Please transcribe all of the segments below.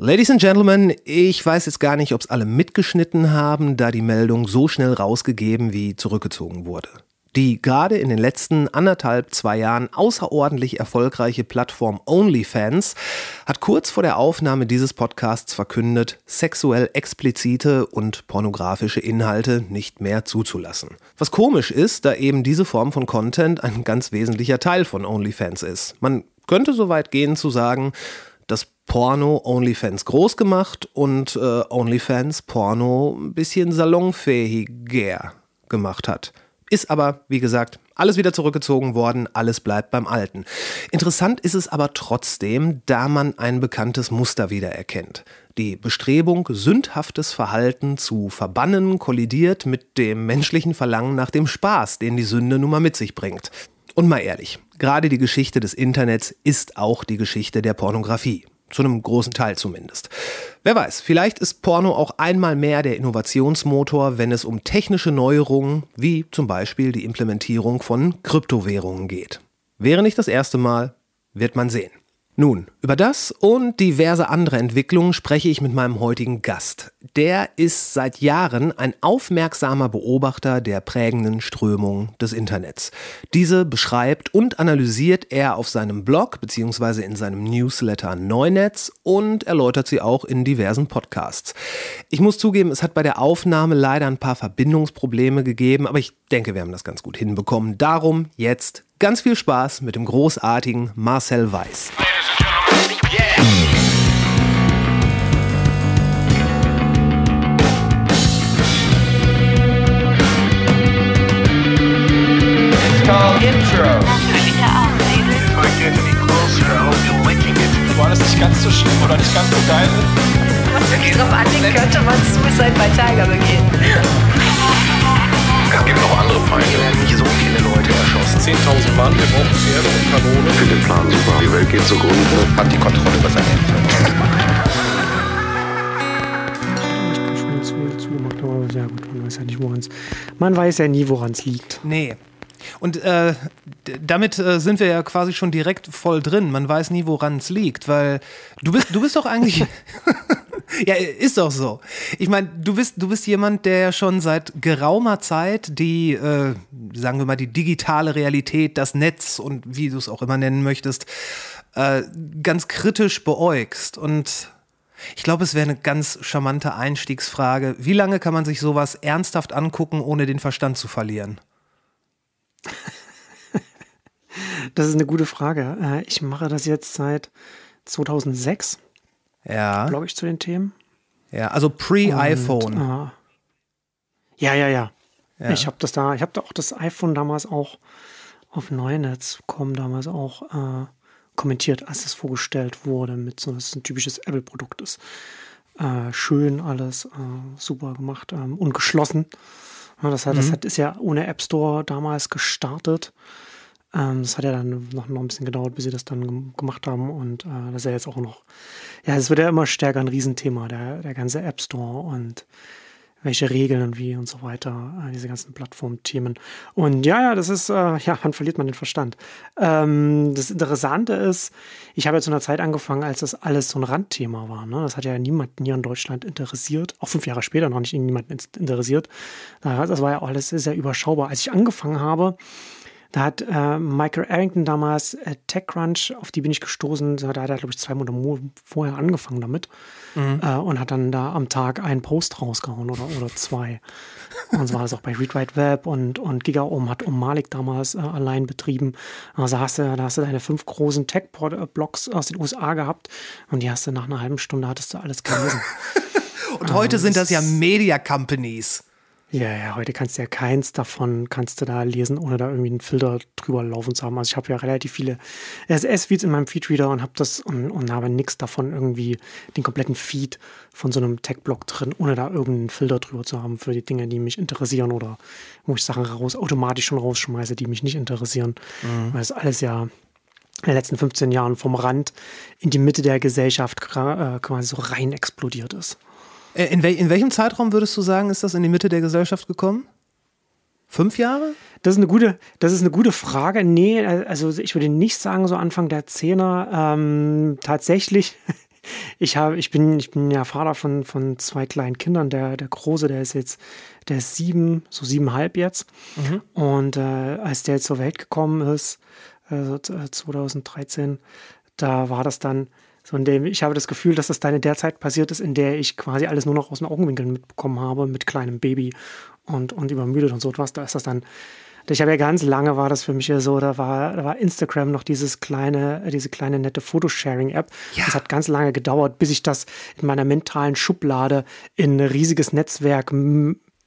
Ladies and Gentlemen, ich weiß jetzt gar nicht, ob es alle mitgeschnitten haben, da die Meldung so schnell rausgegeben wie zurückgezogen wurde. Die gerade in den letzten anderthalb, zwei Jahren außerordentlich erfolgreiche Plattform OnlyFans hat kurz vor der Aufnahme dieses Podcasts verkündet, sexuell explizite und pornografische Inhalte nicht mehr zuzulassen. Was komisch ist, da eben diese Form von Content ein ganz wesentlicher Teil von OnlyFans ist. Man könnte so weit gehen zu sagen, dass Porno OnlyFans groß gemacht und äh, OnlyFans Porno ein bisschen salonfähiger gemacht hat. Ist aber, wie gesagt, alles wieder zurückgezogen worden, alles bleibt beim Alten. Interessant ist es aber trotzdem, da man ein bekanntes Muster wiedererkennt. Die Bestrebung, sündhaftes Verhalten zu verbannen, kollidiert mit dem menschlichen Verlangen nach dem Spaß, den die Sünde nun mal mit sich bringt. Und mal ehrlich, gerade die Geschichte des Internets ist auch die Geschichte der Pornografie. Zu einem großen Teil zumindest. Wer weiß, vielleicht ist Porno auch einmal mehr der Innovationsmotor, wenn es um technische Neuerungen wie zum Beispiel die Implementierung von Kryptowährungen geht. Wäre nicht das erste Mal, wird man sehen. Nun, über das und diverse andere Entwicklungen spreche ich mit meinem heutigen Gast. Der ist seit Jahren ein aufmerksamer Beobachter der prägenden Strömung des Internets. Diese beschreibt und analysiert er auf seinem Blog bzw. in seinem Newsletter Neunetz und erläutert sie auch in diversen Podcasts. Ich muss zugeben, es hat bei der Aufnahme leider ein paar Verbindungsprobleme gegeben, aber ich denke, wir haben das ganz gut hinbekommen. Darum jetzt ganz viel Spaß mit dem großartigen Marcel Weiß. Intro. War das nicht ganz so schlimm oder nicht ganz so geil? Was wirklich drauf anlegen könnte, man Suicide bei Tiger begehen. Es gibt noch andere Feinde. Wir werden nicht so viele Leute erschossen. 10.000 Mann, wir brauchen Pferde und Kanone. Finde den Plan super. Die Welt geht zugrunde. Hat die Kontrolle über sein Ende. schon zu, zugemacht, aber ja gut, man weiß ja nicht, woran es. Man weiß ja nie, woran es liegt. Nee. Und äh, damit äh, sind wir ja quasi schon direkt voll drin. Man weiß nie, woran es liegt, weil du bist, du bist doch eigentlich. ja, ist doch so. Ich meine, du bist, du bist jemand, der ja schon seit geraumer Zeit die, äh, sagen wir mal, die digitale Realität, das Netz und wie du es auch immer nennen möchtest, äh, ganz kritisch beäugst. Und ich glaube, es wäre eine ganz charmante Einstiegsfrage. Wie lange kann man sich sowas ernsthaft angucken, ohne den Verstand zu verlieren? Das ist eine gute Frage. Äh, Ich mache das jetzt seit 2006, Ja. blogge ich zu den Themen. Ja, also pre-iPhone. Äh, ja, ja, ja. Ja. Ich habe das da, ich habe da auch das iPhone damals auch auf Neunetz.com damals auch äh, kommentiert, als es vorgestellt wurde, mit so, dass es ein typisches Apple-Produkt ist. Äh, schön alles, äh, super gemacht ähm, und geschlossen. Ja, das, hat, das hat, ist ja ohne App Store damals gestartet. Ähm, das hat ja dann noch, noch ein bisschen gedauert, bis sie das dann gem- gemacht haben. Und äh, das ist ja jetzt auch noch, ja, es wird ja immer stärker ein Riesenthema, der, der ganze App Store und welche Regeln und wie und so weiter, äh, diese ganzen Plattformthemen. Und ja, ja, das ist, äh, ja, wann verliert man den Verstand? Ähm, das Interessante ist, ich habe ja zu einer Zeit angefangen, als das alles so ein Randthema war. Ne? Das hat ja niemanden hier in Deutschland interessiert, auch fünf Jahre später noch nicht niemanden interessiert. Das war ja auch alles sehr überschaubar. Als ich angefangen habe, da hat äh, Michael Arrington damals äh, TechCrunch, auf die bin ich gestoßen, da hat er, glaube ich, zwei Monate mo- vorher angefangen damit äh, und hat dann da am Tag einen Post rausgehauen oder, oder zwei. Und so war das auch bei Read Write Web und, und GigaOM hat Um Malik damals äh, allein betrieben. Also hast du, da hast du deine fünf großen Tech-Blogs aus den USA gehabt und die hast du nach einer halben Stunde hattest du alles gelesen. Und heute sind das ja Media Companies. Ja, ja, heute kannst du ja keins davon kannst du da lesen, ohne da irgendwie einen Filter drüber laufen zu haben. Also ich habe ja relativ viele RSS-Feeds in meinem Feedreader und habe das und, und habe nichts davon irgendwie den kompletten Feed von so einem Tech-Blog drin, ohne da irgendeinen Filter drüber zu haben für die Dinge, die mich interessieren oder wo ich Sachen raus automatisch schon rausschmeiße, die mich nicht interessieren. Weil es alles ja in den letzten 15 Jahren vom Rand in die Mitte der Gesellschaft äh, quasi so rein explodiert ist. Äh, In, wel in welchem Zeitraum würdest du sagen, ist das in die Mitte der Gesellschaft gekommen? Fünf Jahre? Das ist eine gute, das ist eine gute Frage. Nee, also ich würde nicht sagen, so Anfang der Zehner. Ähm, tatsächlich, ich habe, ich bin, ich bin ja Vater von, von zwei kleinen Kindern. Der, der Große, der ist jetzt, der ist sieben, so siebenhalb jetzt. Und äh, als der jetzt zur Welt gekommen ist, äh, so 2013, da war das dann so in dem, ich habe das Gefühl, dass das dann in der Zeit passiert ist, in der ich quasi alles nur noch aus den Augenwinkeln mitbekommen habe, mit kleinem Baby und, und übermüdet und so etwas. Da ist das dann, ich habe ja ganz lange war das für mich ja so, da war, da war Instagram noch dieses kleine, diese kleine nette Fotosharing-App. Ja. Das hat ganz lange gedauert, bis ich das in meiner mentalen Schublade in ein riesiges Netzwerk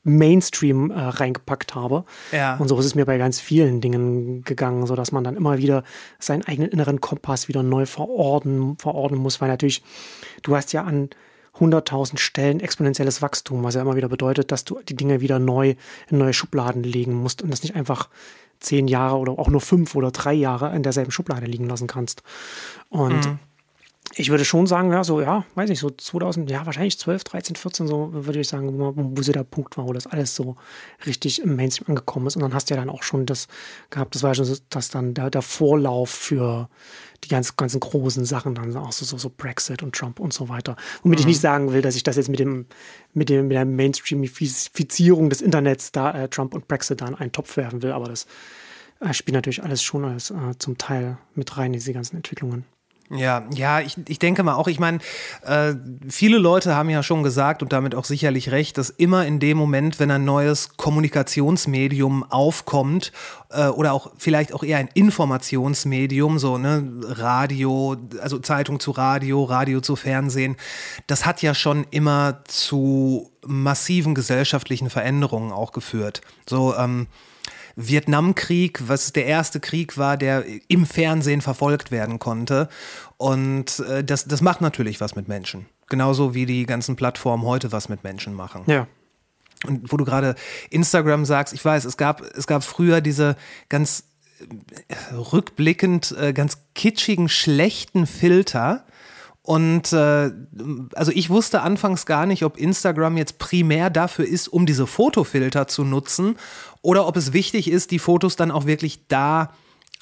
Mainstream äh, reingepackt habe. Ja. Und so ist es mir bei ganz vielen Dingen gegangen, so dass man dann immer wieder seinen eigenen inneren Kompass wieder neu verordnen, verordnen muss, weil natürlich du hast ja an 100.000 Stellen exponentielles Wachstum, was ja immer wieder bedeutet, dass du die Dinge wieder neu in neue Schubladen legen musst und das nicht einfach zehn Jahre oder auch nur fünf oder drei Jahre in derselben Schublade liegen lassen kannst. Und ich würde schon sagen, ja, so, ja, weiß nicht, so 2000, ja, wahrscheinlich 12, 13, 14, so würde ich sagen, wo, wo so der Punkt war, wo das alles so richtig im Mainstream angekommen ist. Und dann hast du ja dann auch schon das gehabt, das war schon so, dass dann der, der Vorlauf für die ganz, ganzen großen Sachen, dann auch so, so, so Brexit und Trump und so weiter. Womit ich nicht sagen will, dass ich das jetzt mit dem, mit dem, mit der Mainstreamifizierung des Internets da äh, Trump und Brexit da in einen Topf werfen will, aber das äh, spielt natürlich alles schon alles äh, zum Teil mit rein, diese ganzen Entwicklungen. Ja, ja, ich, ich denke mal auch, ich meine, äh, viele Leute haben ja schon gesagt und damit auch sicherlich recht, dass immer in dem Moment, wenn ein neues Kommunikationsmedium aufkommt äh, oder auch vielleicht auch eher ein Informationsmedium, so ne, Radio, also Zeitung zu Radio, Radio zu Fernsehen, das hat ja schon immer zu massiven gesellschaftlichen Veränderungen auch geführt. So, ähm, Vietnamkrieg, was der erste Krieg war, der im Fernsehen verfolgt werden konnte. Und äh, das, das macht natürlich was mit Menschen. Genauso wie die ganzen Plattformen heute was mit Menschen machen. Ja. Und wo du gerade Instagram sagst, ich weiß, es gab, es gab früher diese ganz äh, rückblickend äh, ganz kitschigen, schlechten Filter. Und äh, also ich wusste anfangs gar nicht, ob Instagram jetzt primär dafür ist, um diese Fotofilter zu nutzen oder ob es wichtig ist, die Fotos dann auch wirklich da,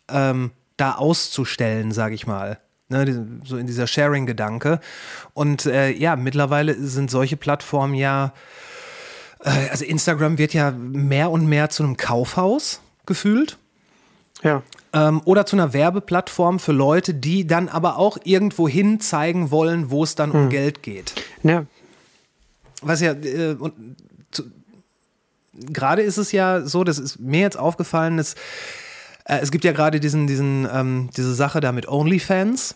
ähm, da auszustellen, sage ich mal. Ne, so in dieser Sharing-Gedanke. Und äh, ja, mittlerweile sind solche Plattformen ja, äh, also Instagram wird ja mehr und mehr zu einem Kaufhaus gefühlt Ja. ähm, oder zu einer Werbeplattform für Leute, die dann aber auch irgendwo hin zeigen wollen, wo es dann um Geld geht. Ja. Was ja, äh, und gerade ist es ja so, das ist mir jetzt aufgefallen, dass äh, es gibt ja gerade diesen, diesen, ähm, diese Sache da mit OnlyFans,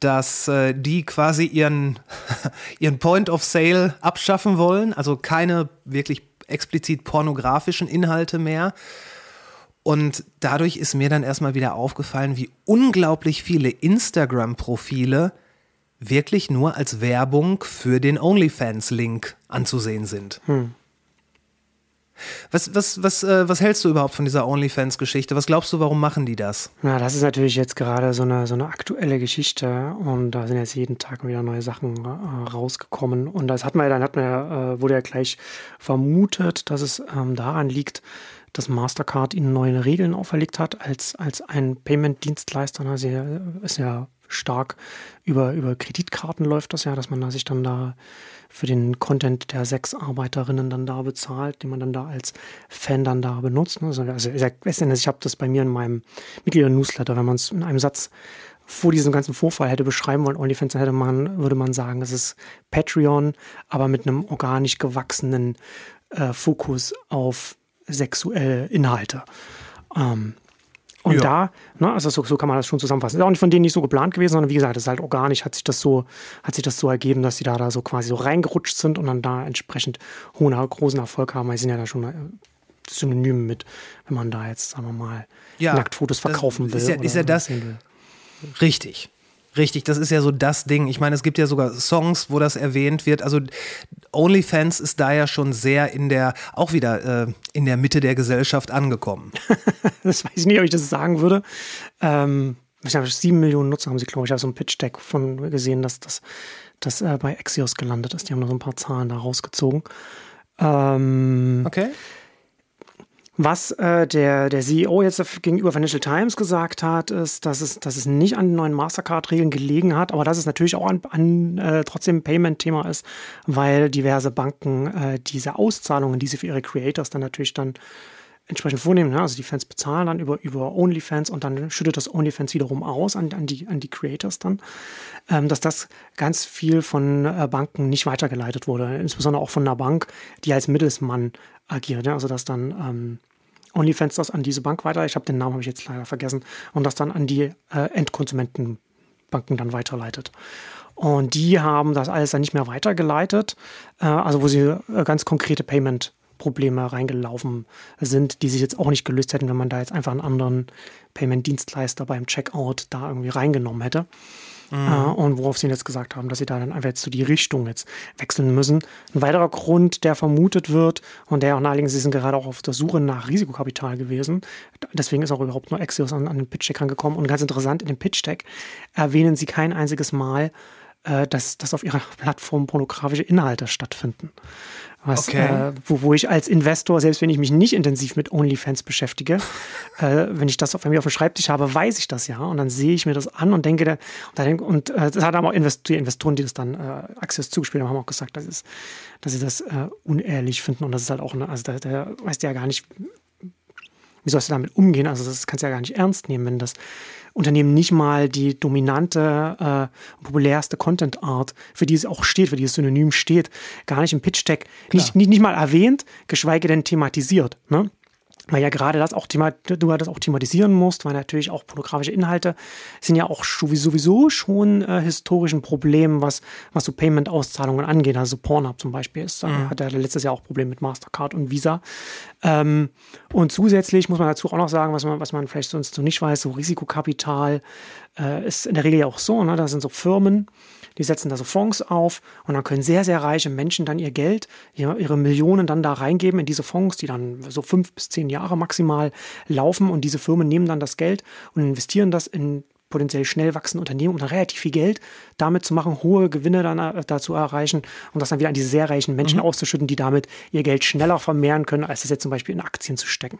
dass äh, die quasi ihren, ihren Point of Sale abschaffen wollen, also keine wirklich explizit pornografischen Inhalte mehr. Und dadurch ist mir dann erstmal wieder aufgefallen, wie unglaublich viele Instagram-Profile wirklich nur als Werbung für den OnlyFans-Link anzusehen sind. Was, was, was, äh, was hältst du überhaupt von dieser OnlyFans-Geschichte? Was glaubst du, warum machen die das? Na, das ist natürlich jetzt gerade so eine, so eine aktuelle Geschichte und da sind jetzt jeden Tag wieder neue Sachen äh, rausgekommen. Und das hat man ja, dann hat man ja, äh, wurde ja gleich vermutet, dass es ähm, daran liegt, dass Mastercard ihnen neue Regeln auferlegt hat als, als ein Payment-Dienstleister. Also ist ja stark über, über Kreditkarten läuft das ja, dass man da sich dann da für den Content der sechs Arbeiterinnen dann da bezahlt, den man dann da als Fan dann da benutzt. ne? Also, also ich habe das bei mir in meinem Mitglieder-Newsletter, wenn man es in einem Satz vor diesem ganzen Vorfall hätte beschreiben wollen, OnlyFans, hätte man, würde man sagen, es ist Patreon, aber mit einem organisch gewachsenen äh, Fokus auf sexuelle Inhalte. Ähm, und Ja. da, ne, also so, so kann man das schon zusammenfassen. Ist auch nicht von denen nicht so geplant gewesen, sondern wie gesagt, es ist halt organisch, hat sich das so, hat sich das so ergeben, dass sie da, da so quasi so reingerutscht sind und dann da entsprechend hohen, großen Erfolg haben. weil sie sind ja da schon äh, synonym mit, wenn man da jetzt, sagen wir mal, Ja, Nacktfotos verkaufen will. ist ja- ist ja das-. Richtig. Richtig, das ist ja so das Ding. Ich meine, es gibt ja sogar Songs, wo das erwähnt wird. Also OnlyFans ist da ja schon sehr in der, auch wieder äh, in der Mitte der Gesellschaft angekommen. Das weiß ich nicht, ob ich das sagen würde. Ähm, ich habe sieben Millionen Nutzer haben sie, glaube ich. Habe so ein Pitch-Deck von gesehen, dass das, das äh, bei Axios gelandet ist. Die haben noch so ein paar Zahlen da rausgezogen. Ähm, Okay. Was äh, der, der CEO jetzt gegenüber Financial Times gesagt hat, ist, dass es, dass es nicht an den neuen Mastercard-Regeln gelegen hat, aber dass es natürlich auch an, an äh, trotzdem Payment-Thema ist, weil diverse Banken äh, diese Auszahlungen, die sie für ihre Creators dann natürlich dann entsprechend vornehmen. Ne? Also die Fans bezahlen dann über, über OnlyFans und dann schüttet das OnlyFans wiederum aus an, an, die, an die Creators dann, ähm, dass das ganz viel von äh, Banken nicht weitergeleitet wurde. Insbesondere auch von einer Bank, die als Mittelsmann agiert. Ne? Also dass dann ähm, OnlyFans das an diese Bank weiter, ich habe den Namen habe ich jetzt leider vergessen, und das dann an die äh, Endkonsumentenbanken dann weiterleitet. Und die haben das alles dann nicht mehr weitergeleitet, äh, also wo sie äh, ganz konkrete Payment Probleme reingelaufen sind, die sich jetzt auch nicht gelöst hätten, wenn man da jetzt einfach einen anderen Payment-Dienstleister beim Checkout da irgendwie reingenommen hätte. Mhm. Äh, und worauf sie jetzt gesagt haben, dass sie da dann einfach jetzt so die Richtung jetzt wechseln müssen. Ein weiterer Grund, der vermutet wird und der auch naheliegend, sie sind gerade auch auf der Suche nach Risikokapital gewesen. Deswegen ist auch überhaupt nur Axios an, an den Pitch-Deck rangekommen. Und ganz interessant, in dem Pitch-Deck erwähnen sie kein einziges Mal, äh, dass, dass auf ihrer Plattform pornografische Inhalte stattfinden. Was, okay. äh, wo, wo ich als Investor, selbst wenn ich mich nicht intensiv mit OnlyFans beschäftige, äh, wenn ich das auf, mir auf dem Schreibtisch habe, weiß ich das ja. Und dann sehe ich mir das an und denke, und, und äh, das hat aber auch die Investoren, die das dann äh, Access zugespielt haben, haben auch gesagt, das ist, dass sie das äh, unehrlich finden. Und das ist halt auch, eine, also da, da weißt du ja gar nicht, wie sollst du damit umgehen? Also das kannst du ja gar nicht ernst nehmen, wenn das Unternehmen nicht mal die dominante, äh, populärste Content-Art, für die es auch steht, für die es synonym steht, gar nicht im Pitch-Tag, nicht, nicht, nicht mal erwähnt, geschweige denn thematisiert. Ne? Weil ja gerade das auch Thema, du das auch thematisieren musst, weil natürlich auch pornografische Inhalte sind ja auch sowieso schon äh, historischen Problemen, was, was so Payment-Auszahlungen angeht. Also Pornhub zum Beispiel ist, äh, mhm. hat er letztes Jahr auch Probleme mit Mastercard und Visa. Ähm, und zusätzlich muss man dazu auch noch sagen, was man, was man vielleicht sonst so nicht weiß, so Risikokapital äh, ist in der Regel ja auch so, ne? da sind so Firmen, die setzen da so Fonds auf und dann können sehr, sehr reiche Menschen dann ihr Geld, ihre Millionen dann da reingeben in diese Fonds, die dann so fünf bis zehn Jahre maximal laufen. Und diese Firmen nehmen dann das Geld und investieren das in potenziell schnell wachsende Unternehmen, um dann relativ viel Geld damit zu machen, hohe Gewinne dann äh, dazu erreichen und das dann wieder an diese sehr reichen Menschen mhm. auszuschütten, die damit ihr Geld schneller vermehren können, als das jetzt zum Beispiel in Aktien zu stecken.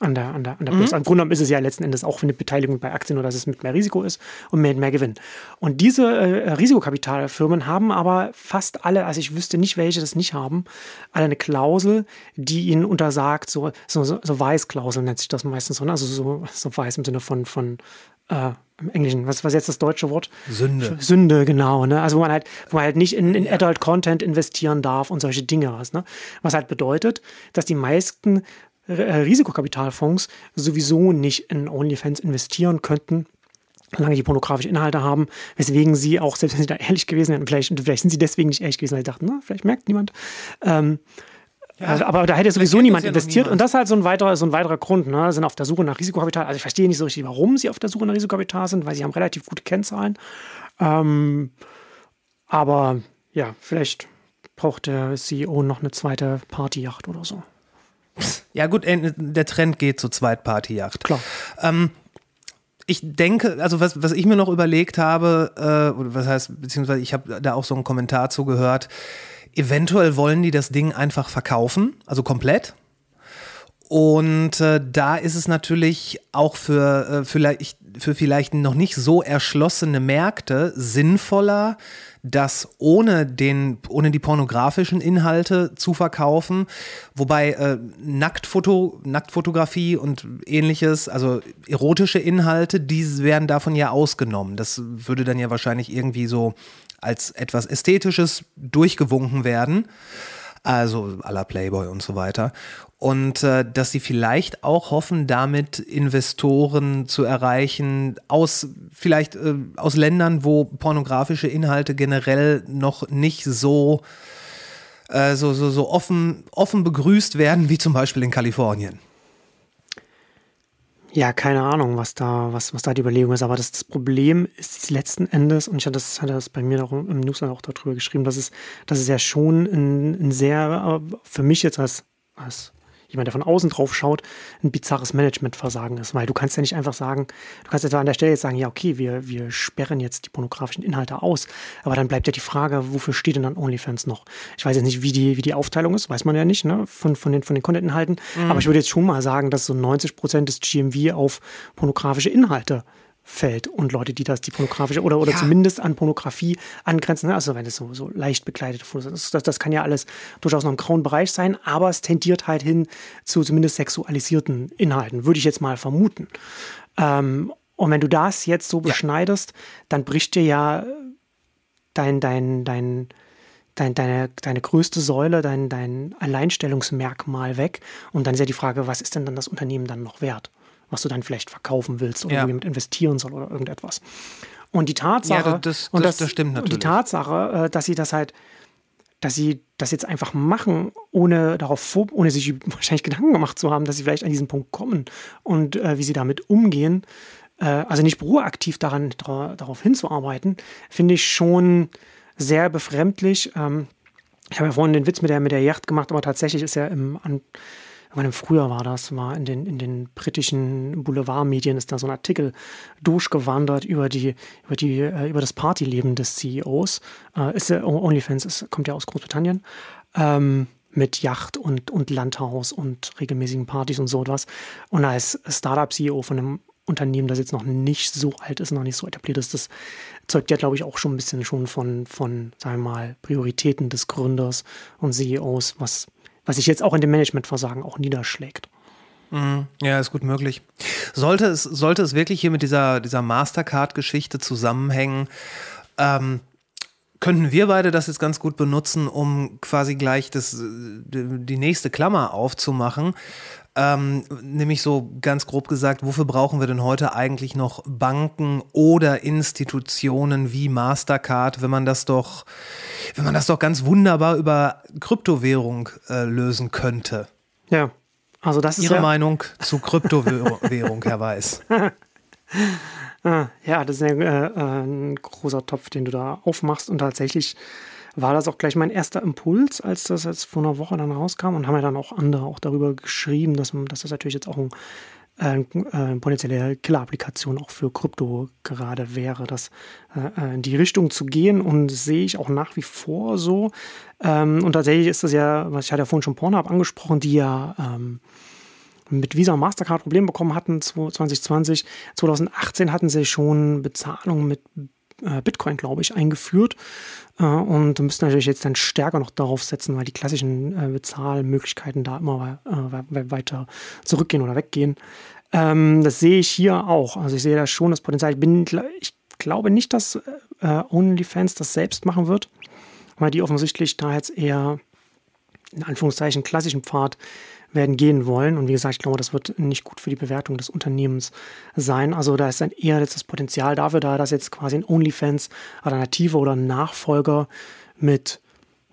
An der, an der, an der mhm. Börse. Im Grunde genommen ist es ja letzten Endes auch für eine Beteiligung bei Aktien oder dass es mit mehr Risiko ist und mehr, mehr Gewinn. Und diese äh, Risikokapitalfirmen haben aber fast alle, also ich wüsste nicht, welche das nicht haben, alle eine Klausel, die ihnen untersagt, so, so, so, so Weißklausel nennt sich das meistens so, also so, so weiß im Sinne von, von äh, im Englischen, was was jetzt das deutsche Wort? Sünde. Sünde, genau. Ne? Also wo man halt, wo man halt nicht in, in. Adult Content investieren darf und solche Dinge was. Ne? Was halt bedeutet, dass die meisten äh, Risikokapitalfonds sowieso nicht in OnlyFans investieren könnten, solange die pornografische Inhalte haben, weswegen sie auch, selbst wenn sie da ehrlich gewesen wären, vielleicht, vielleicht sind sie deswegen nicht ehrlich gewesen, weil sie dachten, na, vielleicht merkt niemand, ähm, ja, also, aber da hätte sowieso niemand ja investiert. Und das ist halt so ein weiterer, so ein weiterer Grund. Ne? Sind auf der Suche nach Risikokapital. Also ich verstehe nicht so richtig, warum sie auf der Suche nach Risikokapital sind, weil sie haben relativ gute Kennzahlen. Ähm, aber ja, vielleicht braucht der CEO noch eine zweite Partyjacht oder so. Ja, gut, äh, der Trend geht zur Zweitpartyjacht. Klar. Ähm, ich denke, also was, was ich mir noch überlegt habe, äh, oder was heißt, beziehungsweise ich habe da auch so einen Kommentar zugehört, Eventuell wollen die das Ding einfach verkaufen, also komplett. Und äh, da ist es natürlich auch für, äh, vielleicht, für vielleicht noch nicht so erschlossene Märkte sinnvoller, das ohne, den, ohne die pornografischen Inhalte zu verkaufen. Wobei äh, Nacktfoto, Nacktfotografie und ähnliches, also erotische Inhalte, die werden davon ja ausgenommen. Das würde dann ja wahrscheinlich irgendwie so als etwas Ästhetisches durchgewunken werden. Also la Playboy und so weiter. Und äh, dass sie vielleicht auch hoffen, damit Investoren zu erreichen aus vielleicht äh, aus Ländern, wo pornografische Inhalte generell noch nicht so, äh, so, so, so offen, offen begrüßt werden, wie zum Beispiel in Kalifornien. Ja, keine Ahnung, was da, was, was da die Überlegung ist. Aber das, das Problem ist letzten Endes, und ich hatte das, hatte das bei mir auch im News auch darüber geschrieben, dass es, dass es ja schon ein, ein sehr, für mich jetzt als, als jemand, der von außen drauf schaut, ein bizarres Managementversagen ist. Weil du kannst ja nicht einfach sagen, du kannst jetzt an der Stelle jetzt sagen, ja, okay, wir, wir sperren jetzt die pornografischen Inhalte aus. Aber dann bleibt ja die Frage, wofür steht denn dann OnlyFans noch? Ich weiß jetzt nicht, wie die, wie die Aufteilung ist, weiß man ja nicht, ne, von, von den, von den Content-Inhalten. Mhm. Aber ich würde jetzt schon mal sagen, dass so 90 Prozent des GMV auf pornografische Inhalte fällt und Leute, die das, die pornografische oder, oder ja. zumindest an Pornografie angrenzen, ne? also wenn es so, so leicht bekleidete Fotos ist, das, das kann ja alles durchaus noch im grauen Bereich sein, aber es tendiert halt hin zu zumindest sexualisierten Inhalten, würde ich jetzt mal vermuten. Ähm, und wenn du das jetzt so beschneidest, ja. dann bricht dir ja dein, dein, dein, dein, deine, deine größte Säule, dein, dein Alleinstellungsmerkmal weg. Und dann ist ja die Frage, was ist denn dann das Unternehmen dann noch wert? Was du dann vielleicht verkaufen willst oder ja. investieren soll oder irgendetwas. Und die Tatsache, ja, das, das, und das, das stimmt natürlich. Die Tatsache, äh, dass sie das halt, dass sie das jetzt einfach machen, ohne darauf vor, ohne sich wahrscheinlich Gedanken gemacht zu haben, dass sie vielleicht an diesen Punkt kommen und äh, wie sie damit umgehen, äh, also nicht proaktiv daran darauf hinzuarbeiten, finde ich schon sehr befremdlich. Ähm, ich habe ja vorhin den Witz mit der, mit der Yacht gemacht, aber tatsächlich ist ja im, an, meine, früher war das, war in den, in den britischen Boulevardmedien ist da so ein Artikel durchgewandert über die, über die, äh, über das Partyleben des CEOs. Äh, ist OnlyFans, ist, kommt ja aus Großbritannien. Ähm, mit Yacht und, und Landhaus und regelmäßigen Partys und so etwas. Und als Startup-CEO von einem Unternehmen, das jetzt noch nicht so alt ist, noch nicht so etabliert ist, das zeugt ja, glaube ich, auch schon ein bisschen schon von, von, sagen wir mal, Prioritäten des Gründers und CEOs, was was sich jetzt auch in dem Managementversagen auch niederschlägt. Mhm. Ja, ist gut möglich. Sollte es, sollte es wirklich hier mit dieser, dieser Mastercard-Geschichte zusammenhängen, ähm, könnten wir beide das jetzt ganz gut benutzen, um quasi gleich das, die nächste Klammer aufzumachen. Ähm, nämlich so ganz grob gesagt, wofür brauchen wir denn heute eigentlich noch Banken oder Institutionen wie Mastercard, wenn man das doch, wenn man das doch ganz wunderbar über Kryptowährung äh, lösen könnte? Ja, also das ist Ihre ja Meinung zu Kryptowährung, Herr Weiß. Ah, ja, das ist ein, äh, ein großer Topf, den du da aufmachst. Und tatsächlich war das auch gleich mein erster Impuls, als das jetzt vor einer Woche dann rauskam. Und haben ja dann auch andere auch darüber geschrieben, dass, dass das natürlich jetzt auch ein, äh, äh, potenzielle Killer-Applikation auch für Krypto gerade wäre, das äh, äh, in die Richtung zu gehen. Und sehe ich auch nach wie vor so. Ähm, und tatsächlich ist das ja, was ich hatte ja vorhin schon Pornhub angesprochen, die ja ähm, mit Visa und Mastercard Probleme bekommen hatten 2020. 2018 hatten sie schon Bezahlung mit äh, Bitcoin, glaube ich, eingeführt äh, und müssen natürlich jetzt dann stärker noch darauf setzen, weil die klassischen äh, Bezahlmöglichkeiten da immer weiter zurückgehen oder weggehen. Ähm, das sehe ich hier auch. Also ich sehe da schon das Potenzial. Ich, bin, ich glaube nicht, dass OnlyFans das selbst machen wird, weil die offensichtlich da jetzt eher in Anführungszeichen klassischen Pfad werden gehen wollen. Und wie gesagt, ich glaube, das wird nicht gut für die Bewertung des Unternehmens sein. Also da ist dann eher jetzt das Potenzial dafür da, dass jetzt quasi ein OnlyFans Alternative oder Nachfolger mit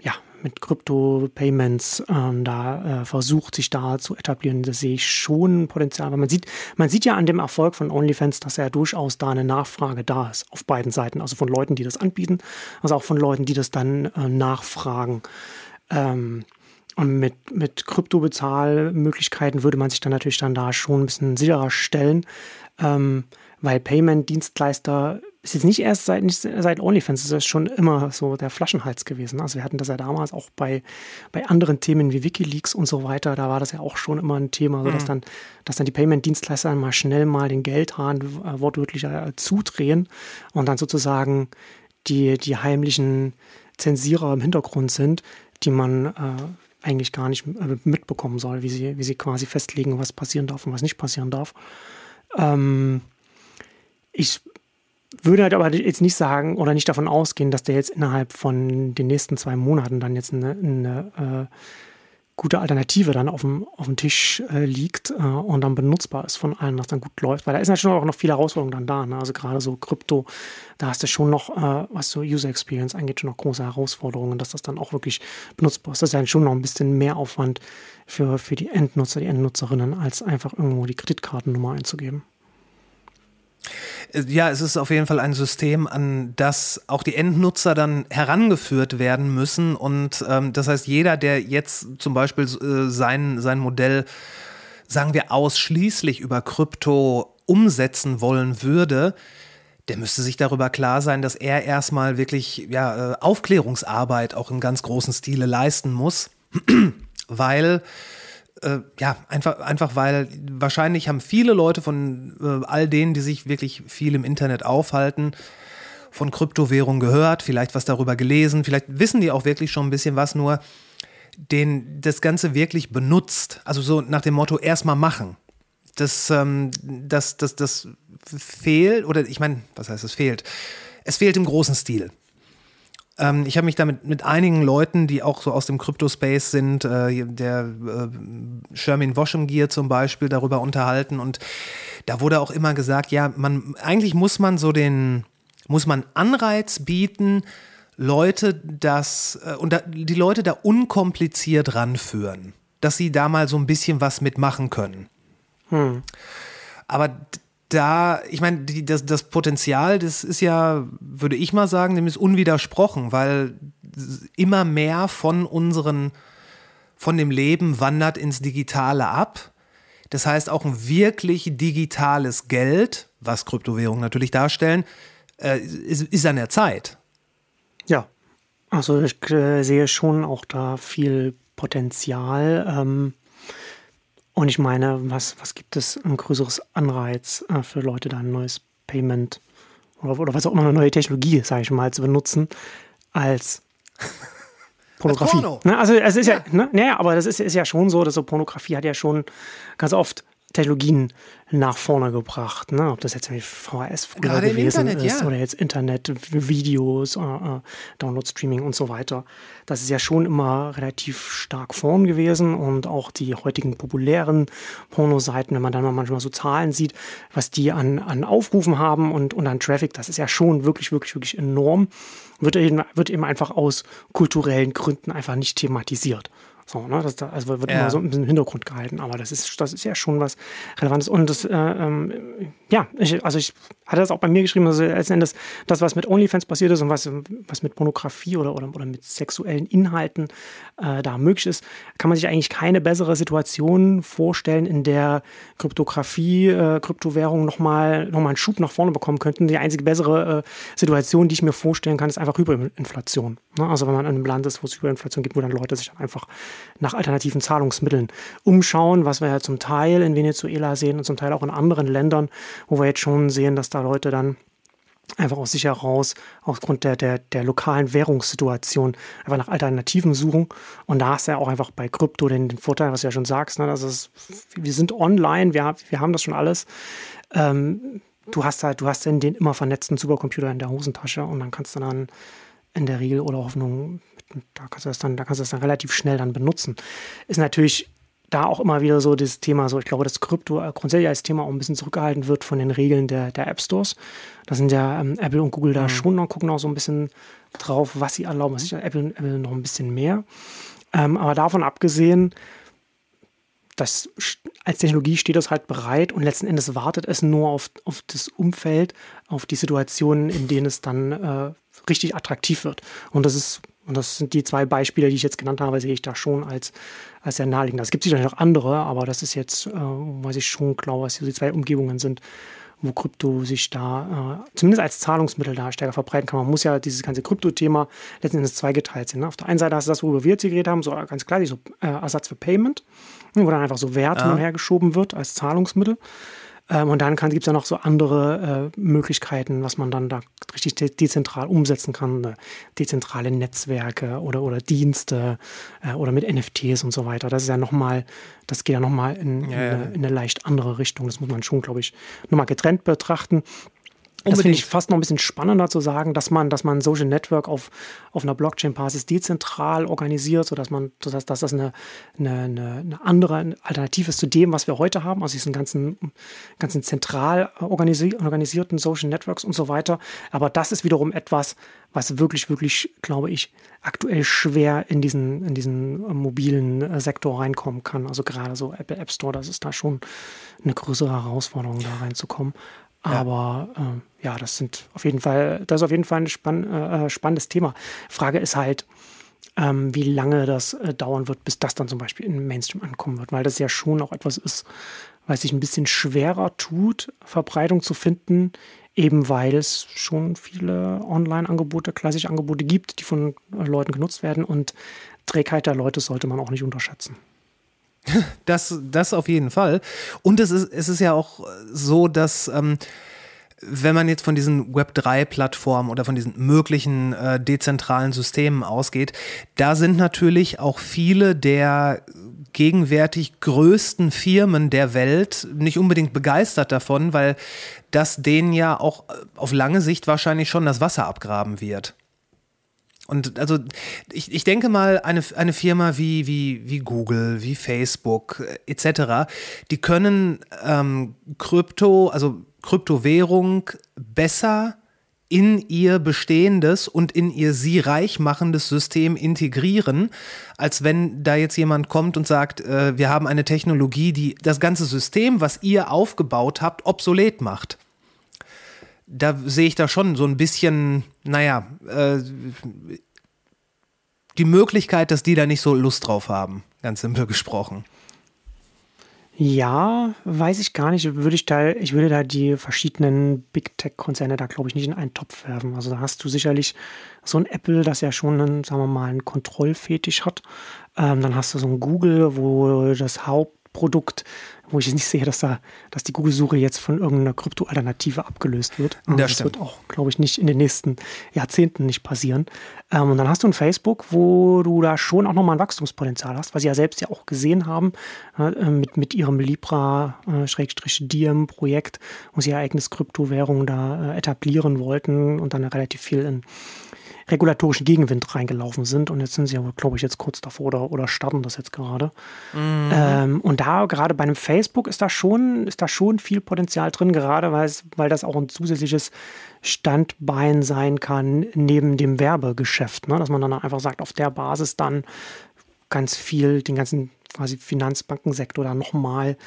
ja, mit Krypto-Payments ähm, da äh, versucht, sich da zu etablieren. Das sehe ich schon Potenzial. Aber man sieht, man sieht ja an dem Erfolg von OnlyFans, dass ja durchaus da eine Nachfrage da ist auf beiden Seiten. Also von Leuten, die das anbieten, also auch von Leuten, die das dann äh, nachfragen. Ähm, und mit, mit Kryptobezahlmöglichkeiten würde man sich dann natürlich dann da schon ein bisschen sicherer stellen, ähm, weil Payment-Dienstleister ist jetzt nicht erst seit, nicht seit OnlyFans, das ist schon immer so der Flaschenhals gewesen. Also wir hatten das ja damals auch bei, bei anderen Themen wie Wikileaks und so weiter, da war das ja auch schon immer ein Thema, so dass mhm. dann, dass dann die Payment-Dienstleister mal schnell mal den Geldhahn äh, wortwörtlich äh, zudrehen und dann sozusagen die, die heimlichen Zensierer im Hintergrund sind, die man äh, eigentlich gar nicht äh, mitbekommen soll, wie sie, wie sie quasi festlegen, was passieren darf und was nicht passieren darf. Ähm, ich würde halt aber jetzt nicht sagen oder nicht davon ausgehen, dass der jetzt innerhalb von den nächsten zwei Monaten dann jetzt eine, eine äh, gute Alternative dann auf dem, auf dem Tisch äh, liegt äh, und dann benutzbar ist von allen, dass dann gut läuft. Weil da ist natürlich auch noch viele Herausforderungen dann da. Ne? Also gerade so Krypto, da hast du schon noch, äh, was so User Experience angeht, schon noch große Herausforderungen, dass das dann auch wirklich benutzbar ist. Das ist ja schon noch ein bisschen mehr Aufwand für, für die Endnutzer, die Endnutzerinnen, als einfach irgendwo die Kreditkartennummer einzugeben. Ja, es ist auf jeden Fall ein System, an das auch die Endnutzer dann herangeführt werden müssen. Und ähm, das heißt, jeder, der jetzt zum Beispiel äh, sein, sein Modell, sagen wir, ausschließlich über Krypto umsetzen wollen würde, der müsste sich darüber klar sein, dass er erstmal wirklich ja, äh, Aufklärungsarbeit auch im ganz großen Stile leisten muss, weil äh, ja, einfach, einfach weil wahrscheinlich haben viele Leute von äh, all denen, die sich wirklich viel im Internet aufhalten, von Kryptowährung gehört, vielleicht was darüber gelesen, vielleicht wissen die auch wirklich schon ein bisschen was, nur den das Ganze wirklich benutzt. Also so nach dem Motto erstmal machen. Das, ähm, das, das, das fehlt, oder ich meine, was heißt es fehlt? Es fehlt im großen Stil. Ähm, ich habe mich damit mit einigen Leuten, die auch so aus dem Crypto-Space sind, äh, der äh, Sherman Woschemgier zum Beispiel, darüber unterhalten. Und da wurde auch immer gesagt, ja, man, eigentlich muss man so den, muss man Anreiz bieten, Leute das, äh, und da, die Leute da unkompliziert ranführen, dass sie da mal so ein bisschen was mitmachen können. Hm. Aber da, ich meine, das, das Potenzial, das ist ja, würde ich mal sagen, dem ist unwidersprochen, weil immer mehr von unseren, von dem Leben wandert ins Digitale ab. Das heißt, auch ein wirklich digitales Geld, was Kryptowährungen natürlich darstellen, äh, ist, ist an der Zeit. Ja, also ich äh, sehe schon auch da viel Potenzial. Ähm und ich meine, was, was gibt es ein größeres Anreiz äh, für Leute, da ein neues Payment oder, oder was auch immer eine neue Technologie, sage ich mal, zu benutzen, als Pornografie. Als ne? Also es ist ja, ja ne? naja, aber das ist, ist ja schon so, dass so Pornografie hat ja schon ganz oft Technologien nach vorne gebracht. Ne? Ob das jetzt VHS früher gewesen Internet, ist ja. oder jetzt Internet, Videos, äh, äh, Download-Streaming und so weiter. Das ist ja schon immer relativ stark vorn gewesen und auch die heutigen populären Pornoseiten, wenn man dann mal manchmal so Zahlen sieht, was die an, an Aufrufen haben und, und an Traffic, das ist ja schon wirklich, wirklich, wirklich enorm. Wird eben, wird eben einfach aus kulturellen Gründen einfach nicht thematisiert. So, ne? Das, also wird ja. immer so ein bisschen im Hintergrund gehalten, aber das ist, das ist ja schon was Relevantes. Und das, äh, ähm, ja, ich, also ich hatte das auch bei mir geschrieben, also letzten Endes das, was mit OnlyFans passiert ist und was, was mit Pornografie oder, oder, oder mit sexuellen Inhalten äh, da möglich ist, kann man sich eigentlich keine bessere Situation vorstellen, in der Kryptographie, äh, Kryptowährungen nochmal noch mal einen Schub nach vorne bekommen könnten. Die einzige bessere äh, Situation, die ich mir vorstellen kann, ist einfach Hyperinflation. Ne? Also wenn man in einem Land ist, wo es Hyperinflation gibt, wo dann Leute sich dann einfach nach alternativen Zahlungsmitteln umschauen, was wir ja zum Teil in Venezuela sehen und zum Teil auch in anderen Ländern, wo wir jetzt schon sehen, dass da Leute dann einfach aus sich heraus, aufgrund der, der, der lokalen Währungssituation, einfach nach Alternativen suchen. Und da hast du ja auch einfach bei Krypto den, den Vorteil, was du ja schon sagst, ne, dass es, wir sind online, wir, wir haben das schon alles. Ähm, du hast halt, du hast den, den immer vernetzten Supercomputer in der Hosentasche und dann kannst du dann in der Regel oder Hoffnung da kannst du das dann, da kannst du das dann relativ schnell dann benutzen. Ist natürlich da auch immer wieder so das Thema, so ich glaube, dass Krypto grundsätzlich als Thema auch ein bisschen zurückgehalten wird von den Regeln der, der App Stores. Da sind ja ähm, Apple und Google da mhm. schon noch, gucken auch so ein bisschen drauf, was sie erlauben. Sicher Apple, Apple noch ein bisschen mehr. Ähm, aber davon abgesehen, das, als Technologie steht das halt bereit und letzten Endes wartet es nur auf, auf das Umfeld, auf die Situationen, in denen es dann äh, richtig attraktiv wird. Und das ist und das sind die zwei Beispiele, die ich jetzt genannt habe, sehe ich da schon als, als sehr naheliegend. Es gibt sicherlich noch andere, aber das ist jetzt, äh, was ich schon glaube, was die zwei Umgebungen sind, wo Krypto sich da äh, zumindest als Zahlungsmittel da stärker verbreiten kann. Man muss ja dieses ganze Krypto-Thema letzten Endes zweigeteilt sehen. Ne? Auf der einen Seite hast du das, worüber wir jetzt hier geredet haben, so ganz klar, so äh, Ersatz für Payment, wo dann einfach so Wert ja. hin und her geschoben wird als Zahlungsmittel. Ähm, und dann gibt es ja noch so andere äh, Möglichkeiten, was man dann da richtig de dezentral umsetzen kann. Ne? Dezentrale Netzwerke oder, oder Dienste äh, oder mit NFTs und so weiter. Das ist ja nochmal, das geht ja nochmal in, ja, in, in, eine leicht andere Richtung. Das muss man schon, glaube ich, nochmal getrennt betrachten. Das finde ich fast noch ein bisschen spannender zu sagen, dass man, dass man ein Social Network auf, auf einer Blockchain-Basis dezentral organisiert, sodass man, dass, dass das eine, eine, eine andere Alternative ist zu dem, was wir heute haben, also diesen ganzen, ganzen zentral organisi organisierten Social Networks und so weiter. Aber das ist wiederum etwas, was wirklich, wirklich, glaube ich, aktuell schwer in diesen, in diesen mobilen Sektor reinkommen kann. Also gerade so Apple App Store, das ist da schon eine größere Herausforderung, da reinzukommen. Aber äh, ja, das sind auf jeden Fall, das ist auf jeden Fall ein spann, äh, spannendes Thema. Frage ist halt, ähm, wie lange das äh, dauern wird, bis das dann zum Beispiel in Mainstream ankommen wird, weil das ja schon auch etwas ist, was sich ein bisschen schwerer tut, Verbreitung zu finden, eben weil es schon viele Online-Angebote, klassische Angebote gibt, die von äh, Leuten genutzt werden und Trägheit der Leute sollte man auch nicht unterschätzen. Das, das auf jeden Fall. Und es ist, es ist ja auch so, dass ähm, wenn man jetzt von diesen Web3-Plattformen oder von diesen möglichen äh, dezentralen Systemen ausgeht, da sind natürlich auch viele der gegenwärtig größten Firmen der Welt nicht unbedingt begeistert davon, weil das denen ja auch auf lange Sicht wahrscheinlich schon das Wasser abgraben wird. Und also ich, ich denke mal, eine, eine Firma wie, wie, wie Google, wie Facebook äh, etc., die können ähm, Krypto, also Kryptowährung besser in ihr bestehendes und in ihr sie reich machendes System integrieren, als wenn da jetzt jemand kommt und sagt, äh, wir haben eine Technologie, die das ganze System, was ihr aufgebaut habt, obsolet macht. Da sehe ich da schon so ein bisschen, naja, äh, die Möglichkeit, dass die da nicht so Lust drauf haben, ganz simpel gesprochen. Ja, weiß ich gar nicht. Würde ich da, ich würde da die verschiedenen Big Tech-Konzerne da, glaube ich, nicht in einen Topf werfen. Also da hast du sicherlich so ein Apple, das ja schon einen, sagen wir mal, einen Kontrollfetisch hat. Ähm, dann hast du so ein Google, wo das Hauptprodukt wo ich nicht sehe, dass da, dass die Google-Suche jetzt von irgendeiner Krypto-Alternative abgelöst wird. Das, das stimmt. wird auch, glaube ich, nicht in den nächsten Jahrzehnten nicht passieren. Ähm, und dann hast du ein Facebook, wo du da schon auch nochmal ein Wachstumspotenzial hast, was sie ja selbst ja auch gesehen haben äh, mit, mit ihrem Libra-Diem-Projekt, wo sie ihr eigenes Kryptowährung da äh, etablieren wollten und dann relativ viel in regulatorischen Gegenwind reingelaufen sind. Und jetzt sind sie aber, glaube ich, jetzt kurz davor oder, oder starten das jetzt gerade. Mhm. Ähm, und da, gerade bei einem Facebook, ist da schon, ist da schon viel Potenzial drin, gerade weil, es, weil das auch ein zusätzliches Standbein sein kann neben dem Werbegeschäft. Ne? Dass man dann einfach sagt, auf der Basis dann ganz viel, den ganzen quasi Finanzbankensektor dann nochmal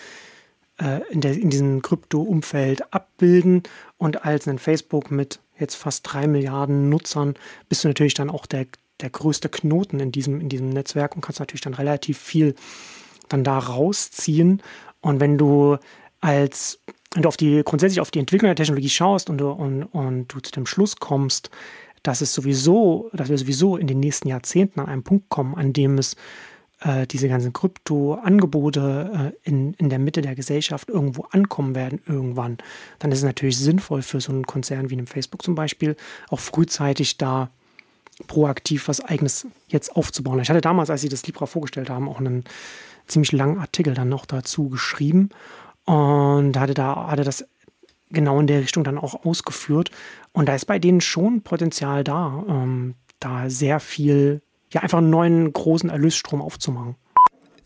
äh, in, der, in diesem Krypto-Umfeld abbilden und als ein Facebook mit jetzt fast drei Milliarden Nutzern, bist du natürlich dann auch der, der größte Knoten in diesem, in diesem Netzwerk und kannst natürlich dann relativ viel dann da rausziehen. Und wenn du als, wenn du auf die, grundsätzlich auf die Entwicklung der Technologie schaust und du, und, und du zu dem Schluss kommst, dass es sowieso, dass wir sowieso in den nächsten Jahrzehnten an einen Punkt kommen, an dem es äh, diese ganzen Krypto-Angebote äh, in, in der Mitte der Gesellschaft irgendwo ankommen werden irgendwann, dann ist es natürlich sinnvoll für so einen Konzern wie einem Facebook zum Beispiel, auch frühzeitig da proaktiv was Eigenes jetzt aufzubauen. Ich hatte damals, als sie das Libra vorgestellt haben, auch einen ziemlich langen Artikel dann noch dazu geschrieben und hatte da hatte das genau in der Richtung dann auch ausgeführt. Und da ist bei denen schon Potenzial da, ähm, da sehr viel ja einfach einen neuen großen Erlösstrom aufzumachen.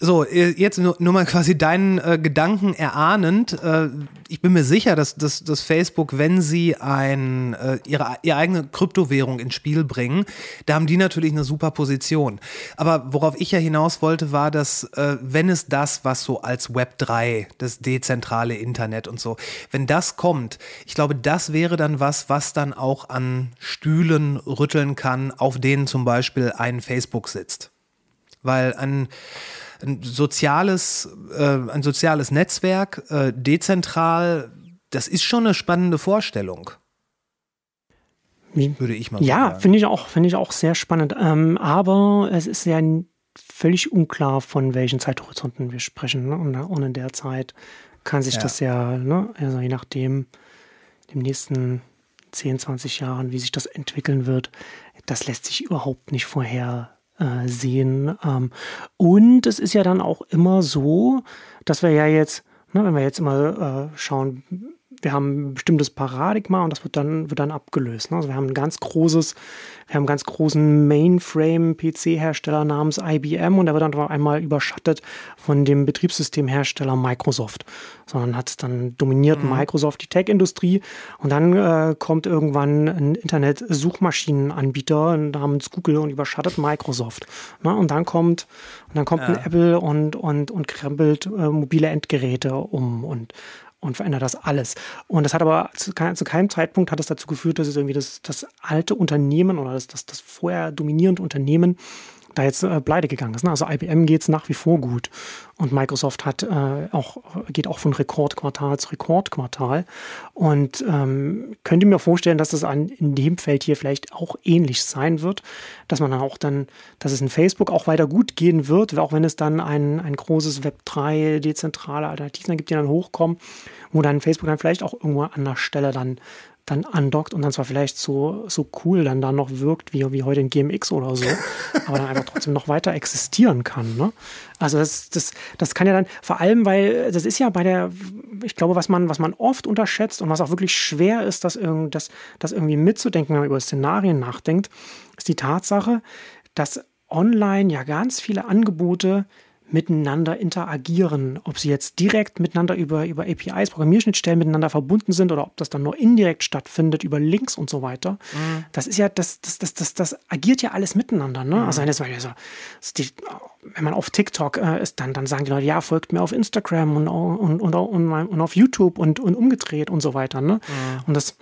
So, äh, jetzt nur, nur mal quasi deinen äh, Gedanken erahnend. Äh, ich bin mir sicher, dass, dass, dass Facebook, wenn sie ein, äh, ihre, ihre eigene Kryptowährung ins Spiel bringen, da haben die natürlich eine super Position. Aber worauf ich ja hinaus wollte, war, dass äh, wenn es das, was so als Web 3, das dezentrale Internet und so, wenn das kommt, ich glaube, das wäre dann was, was dann auch an Stühlen rütteln kann, auf denen zum Beispiel ein Facebook sitzt. Weil ein ein soziales, äh, ein soziales Netzwerk, äh, dezentral, das ist schon eine spannende Vorstellung. Würde ich mal ja, sagen. Ja, finde ich auch, finde ich auch sehr spannend. Ähm, aber es ist ja völlig unklar, von welchen Zeithorizonten wir sprechen. Ne? Und, und in der Zeit kann sich Ja. das ja, ne, also je nachdem, dem nächsten 10, 20 Jahren, wie sich das entwickeln wird, das lässt sich überhaupt nicht vorher äh, sehen. Ähm, und es ist ja dann auch immer so, dass wir ja jetzt, ne, wenn wir jetzt immer äh, schauen, wir haben ein bestimmtes Paradigma und das wird dann, wird dann abgelöst. Ne? Also wir haben ein ganz großes, wir haben einen ganz großen Mainframe-PC-Hersteller namens IBM und der wird dann auf einmal überschattet von dem Betriebssystemhersteller Microsoft. Sondern hat dann dominiert Microsoft die Tech-Industrie und dann äh, kommt irgendwann ein Internet-Suchmaschinenanbieter namens Google und überschattet Microsoft. Ne? Und dann kommt, und dann kommt ein Apple und, und, und krempelt äh, mobile Endgeräte um und und verändert das alles. Und das hat aber zu, zu keinem Zeitpunkt hat es dazu geführt, dass es irgendwie das, das alte Unternehmen oder das, das, das vorher dominierende Unternehmen da jetzt äh, pleite gegangen ist. Ne? Also IBM geht es nach wie vor gut. Und Microsoft hat äh, auch, geht auch von Rekordquartal zu Rekordquartal. Und ähm, könnte mir vorstellen, dass das an, in dem Feld hier vielleicht auch ähnlich sein wird, dass man dann auch dann, dass es in Facebook auch weiter gut gehen wird, auch wenn es dann ein, ein großes Web3 dezentrale Alternativen gibt, die dann hochkommen, wo dann Facebook dann vielleicht auch irgendwo an der Stelle dann dann andockt und dann zwar vielleicht so, so cool dann da noch wirkt, wie, wie heute ein GMX oder so, aber dann einfach trotzdem noch weiter existieren kann. Ne? Also das, das, das kann ja dann, vor allem, weil das ist ja bei der, ich glaube, was man, was man oft unterschätzt und was auch wirklich schwer ist, das, das, das irgendwie mitzudenken, wenn man über Szenarien nachdenkt, ist die Tatsache, dass online ja ganz viele Angebote miteinander interagieren, ob sie jetzt direkt miteinander über, über APIs, Programmierschnittstellen miteinander verbunden sind oder ob das dann nur indirekt stattfindet über Links und so weiter. Mhm. Das ist ja, das, das, das, das, das agiert ja alles miteinander. Ne? Mhm. Also, wenn, so, die, wenn man auf TikTok äh, ist, dann, dann sagen die Leute, ja, folgt mir auf Instagram und, und, und, und, und auf YouTube und, und umgedreht und so weiter. Ne? Mhm. Und das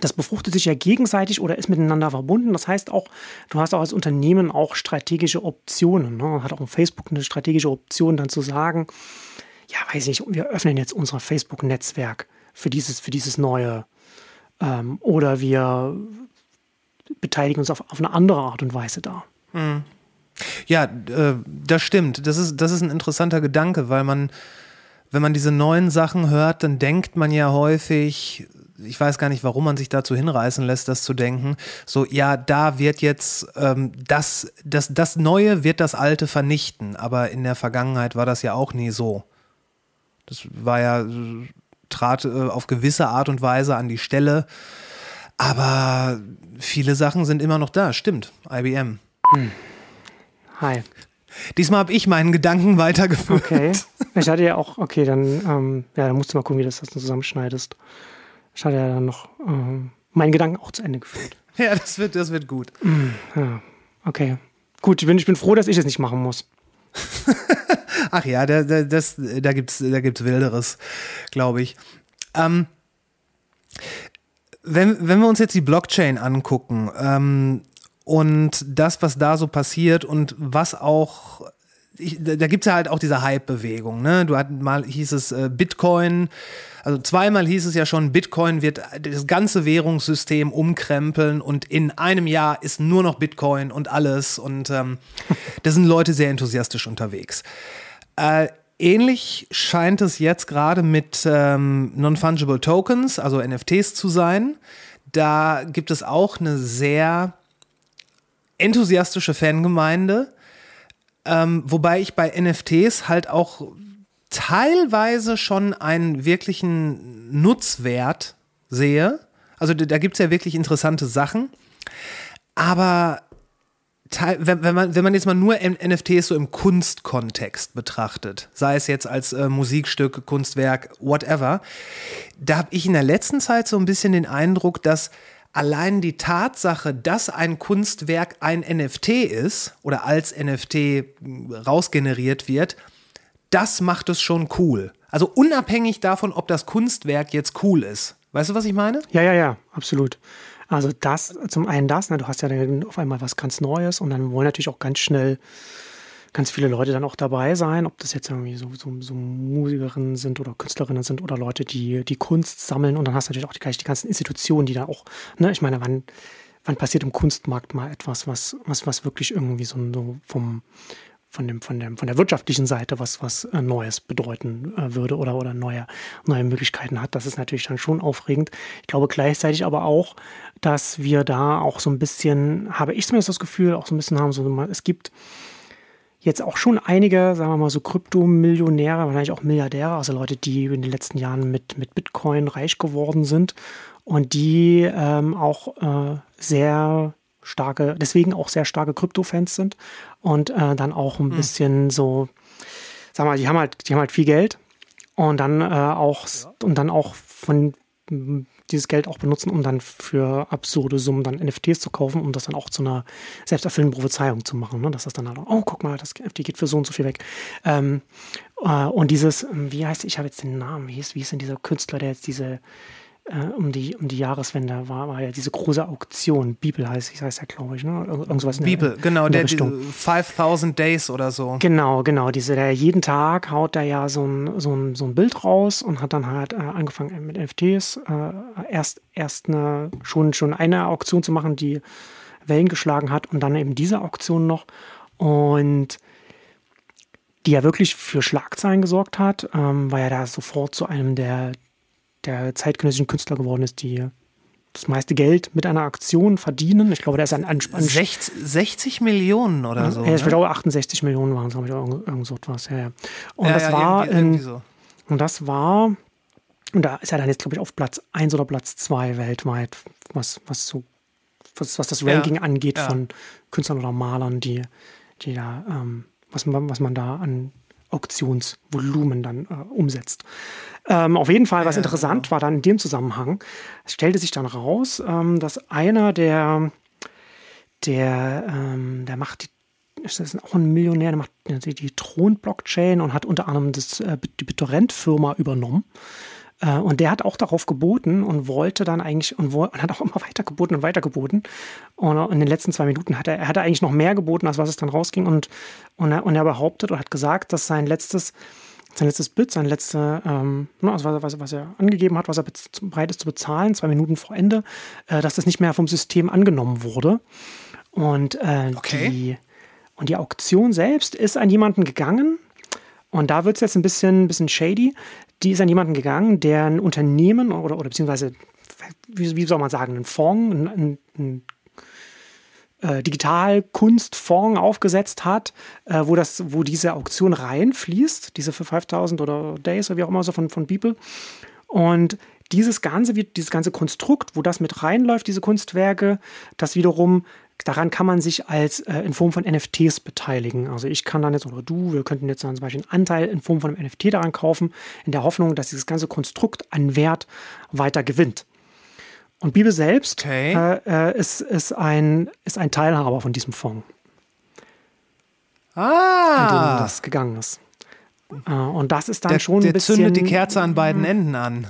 das befruchtet sich ja gegenseitig oder ist miteinander verbunden. Das heißt auch, du hast auch als Unternehmen auch strategische Optionen. Ne? Hat auch Facebook eine strategische Option, dann zu sagen, ja, weiß nicht, wir öffnen jetzt unser Facebook-Netzwerk für dieses, für dieses neue. Ähm, oder wir beteiligen uns auf, auf eine andere Art und Weise da. Mhm. Ja, äh, das stimmt. Das ist, das ist ein interessanter Gedanke, weil man, wenn man diese neuen Sachen hört, dann denkt man ja häufig, ich weiß gar nicht, warum man sich dazu hinreißen lässt, das zu denken. So, ja, da wird jetzt ähm, das, das, das Neue wird das Alte vernichten, aber in der Vergangenheit war das ja auch nie so. Das war ja, trat äh, auf gewisse Art und Weise an die Stelle, aber viele Sachen sind immer noch da, stimmt. IBM. Hm. Hi. Diesmal habe ich meinen Gedanken weitergeführt. Okay. Ich hatte ja auch, okay, dann, ähm, ja, dann musst du mal gucken, wie du das zusammenschneidest. Ich hatte ja dann noch äh, meinen Gedanken auch zu Ende geführt. Ja, das wird, das wird gut. Mm, ja, okay. Gut, ich bin, ich bin froh, dass ich es nicht machen muss. Ach ja, da, da, das, da gibt es da gibt's Wilderes, glaube ich. Ähm, wenn, wenn wir uns jetzt die Blockchain angucken ähm, und das, was da so passiert und was auch ich, da gibt es ja halt auch diese Hype-Bewegung. Ne? Du hat mal hieß es äh, Bitcoin, also zweimal hieß es ja schon, Bitcoin wird das ganze Währungssystem umkrempeln und in einem Jahr ist nur noch Bitcoin und alles. Und ähm, da sind Leute sehr enthusiastisch unterwegs. Äh, ähnlich scheint es jetzt gerade mit ähm, Non-Fungible Tokens, also NFTs zu sein. Da gibt es auch eine sehr enthusiastische Fangemeinde ähm, wobei ich bei NFTs halt auch teilweise schon einen wirklichen Nutzwert sehe. Also da gibt es ja wirklich interessante Sachen. Aber wenn man, wenn man jetzt mal nur NFTs so im Kunstkontext betrachtet, sei es jetzt als äh, Musikstück, Kunstwerk, whatever, da habe ich in der letzten Zeit so ein bisschen den Eindruck, dass allein die Tatsache, dass ein Kunstwerk ein NFT ist oder als NFT rausgeneriert wird, das macht es schon cool. Also unabhängig davon, ob das Kunstwerk jetzt cool ist. Weißt du, was ich meine? Ja, ja, ja, absolut. Also das, zum einen das, ne, du hast ja dann auf einmal was ganz Neues und dann wollen natürlich auch ganz schnell ganz viele Leute dann auch dabei sein, ob das jetzt irgendwie so, so, so Musikerinnen sind oder Künstlerinnen sind oder Leute, die die Kunst sammeln. Und dann hast du natürlich auch die, die ganzen Institutionen, die da auch, ne, ich meine, wann, wann passiert im Kunstmarkt mal etwas, was, was, was wirklich irgendwie so, so vom, von, dem, von, dem, von der wirtschaftlichen Seite was, was äh, Neues bedeuten äh, würde oder, oder neue, neue Möglichkeiten hat. Das ist natürlich dann schon aufregend. Ich glaube gleichzeitig aber auch, dass wir da auch so ein bisschen, habe ich zumindest das Gefühl, auch so ein bisschen haben, so, es gibt jetzt auch schon einige, sagen wir mal so Kryptomillionäre, wahrscheinlich auch Milliardäre, also Leute, die in den letzten Jahren mit, mit Bitcoin reich geworden sind und die ähm, auch äh, sehr starke, deswegen auch sehr starke Krypto-Fans sind und äh, dann auch ein mhm. bisschen so, sag mal, die haben halt, die haben halt viel Geld und dann äh, auch ja. und dann auch von dieses Geld auch benutzen, um dann für absurde Summen dann NFTs zu kaufen, um das dann auch zu einer selbsterfüllenden Prophezeiung zu machen. Ne? Dass das dann halt, oh, guck mal, das NFT geht für so und so viel weg. Ähm, Äh, und dieses, ähm, wie heißt, ich habe jetzt den Namen, wie hieß, wie hieß denn dieser Künstler, der jetzt diese äh, um, die, um die Jahreswende war, war ja diese große Auktion. Bibel heißt, ich heißt ja, glaube ich, ne? Irgendwas in Bibel, der, genau, der der, Richtung. 5000 Days oder so. Genau, genau. Diese, der jeden Tag haut er ja so ein, so, ein, so ein Bild raus und hat dann halt äh, angefangen mit NFTs. Äh, erst erst eine, schon, schon eine Auktion zu machen, die Wellen geschlagen hat und dann eben diese Auktion noch. Und die ja wirklich für Schlagzeilen gesorgt hat, ähm, weil er da sofort zu einem der, der zeitgenössischen Künstler geworden ist, die das meiste Geld mit einer Aktion verdienen. Ich glaube, der ist ein, ein 60, 60 Millionen oder so. Ja, ich ne? glaube 68 Millionen waren es, glaube ich, irgend, irgend so etwas. Ja, ja. Und Ja, das ja, war irgendwie- in, irgendwie so. und das war und da ist er dann jetzt, glaube ich, auf Platz 1 oder Platz 2 weltweit, was, was so, was, was das Ja, Ranking angeht ja. von Künstlern oder Malern, die, die da, ähm, was, man, was man da an Auktionsvolumen dann äh, umsetzt. Ähm, auf jeden Fall, was Ja, interessant genau. war dann in dem Zusammenhang, es stellte sich dann raus, ähm, dass einer der, der, ähm, der macht die ist das auch ein Millionär, der macht die, die Thron-Blockchain und hat unter anderem das, äh, die BitTorrent-Firma übernommen. Äh, und der hat auch darauf geboten und wollte dann eigentlich und, wo, und hat auch immer weiter geboten und weiter geboten. Und in den letzten zwei Minuten hat er, er hat eigentlich noch mehr geboten, als was es dann rausging. Und, und, er, und er behauptet und hat gesagt, dass sein letztes, sein letztes Bit, sein letzte, ähm, also was, was, er angegeben hat, was er bereit ist zu bezahlen, zwei Minuten vor Ende, äh, dass das nicht mehr vom System angenommen wurde. Und äh, Okay. die und die Auktion selbst ist an jemanden gegangen. Und da wird es jetzt ein bisschen, bisschen shady. Die ist an jemanden gegangen, der ein Unternehmen oder, oder beziehungsweise, wie, wie soll man sagen, ein Fonds, ein, ein, ein äh, Digitalkunstfonds aufgesetzt hat, äh, wo, das, wo diese Auktion reinfließt, diese für 5000 oder Days oder wie auch immer so von, von People. Und dieses ganze, dieses ganze Konstrukt, wo das mit reinläuft, diese Kunstwerke, das wiederum, daran kann man sich als äh, in Form von NFTs beteiligen. Also ich kann dann jetzt oder du, wir könnten jetzt dann zum Beispiel einen Anteil in Form von einem NFT daran kaufen, in der Hoffnung, dass dieses ganze Konstrukt an Wert weiter gewinnt. Und Bibel selbst Okay. äh, äh, ist, ist, ein, ist ein Teilhaber von diesem Fonds an dem Ah, das gegangen ist. Äh, Und das ist dann der, schon ein der bisschen. zündet die Kerze an beiden Enden an.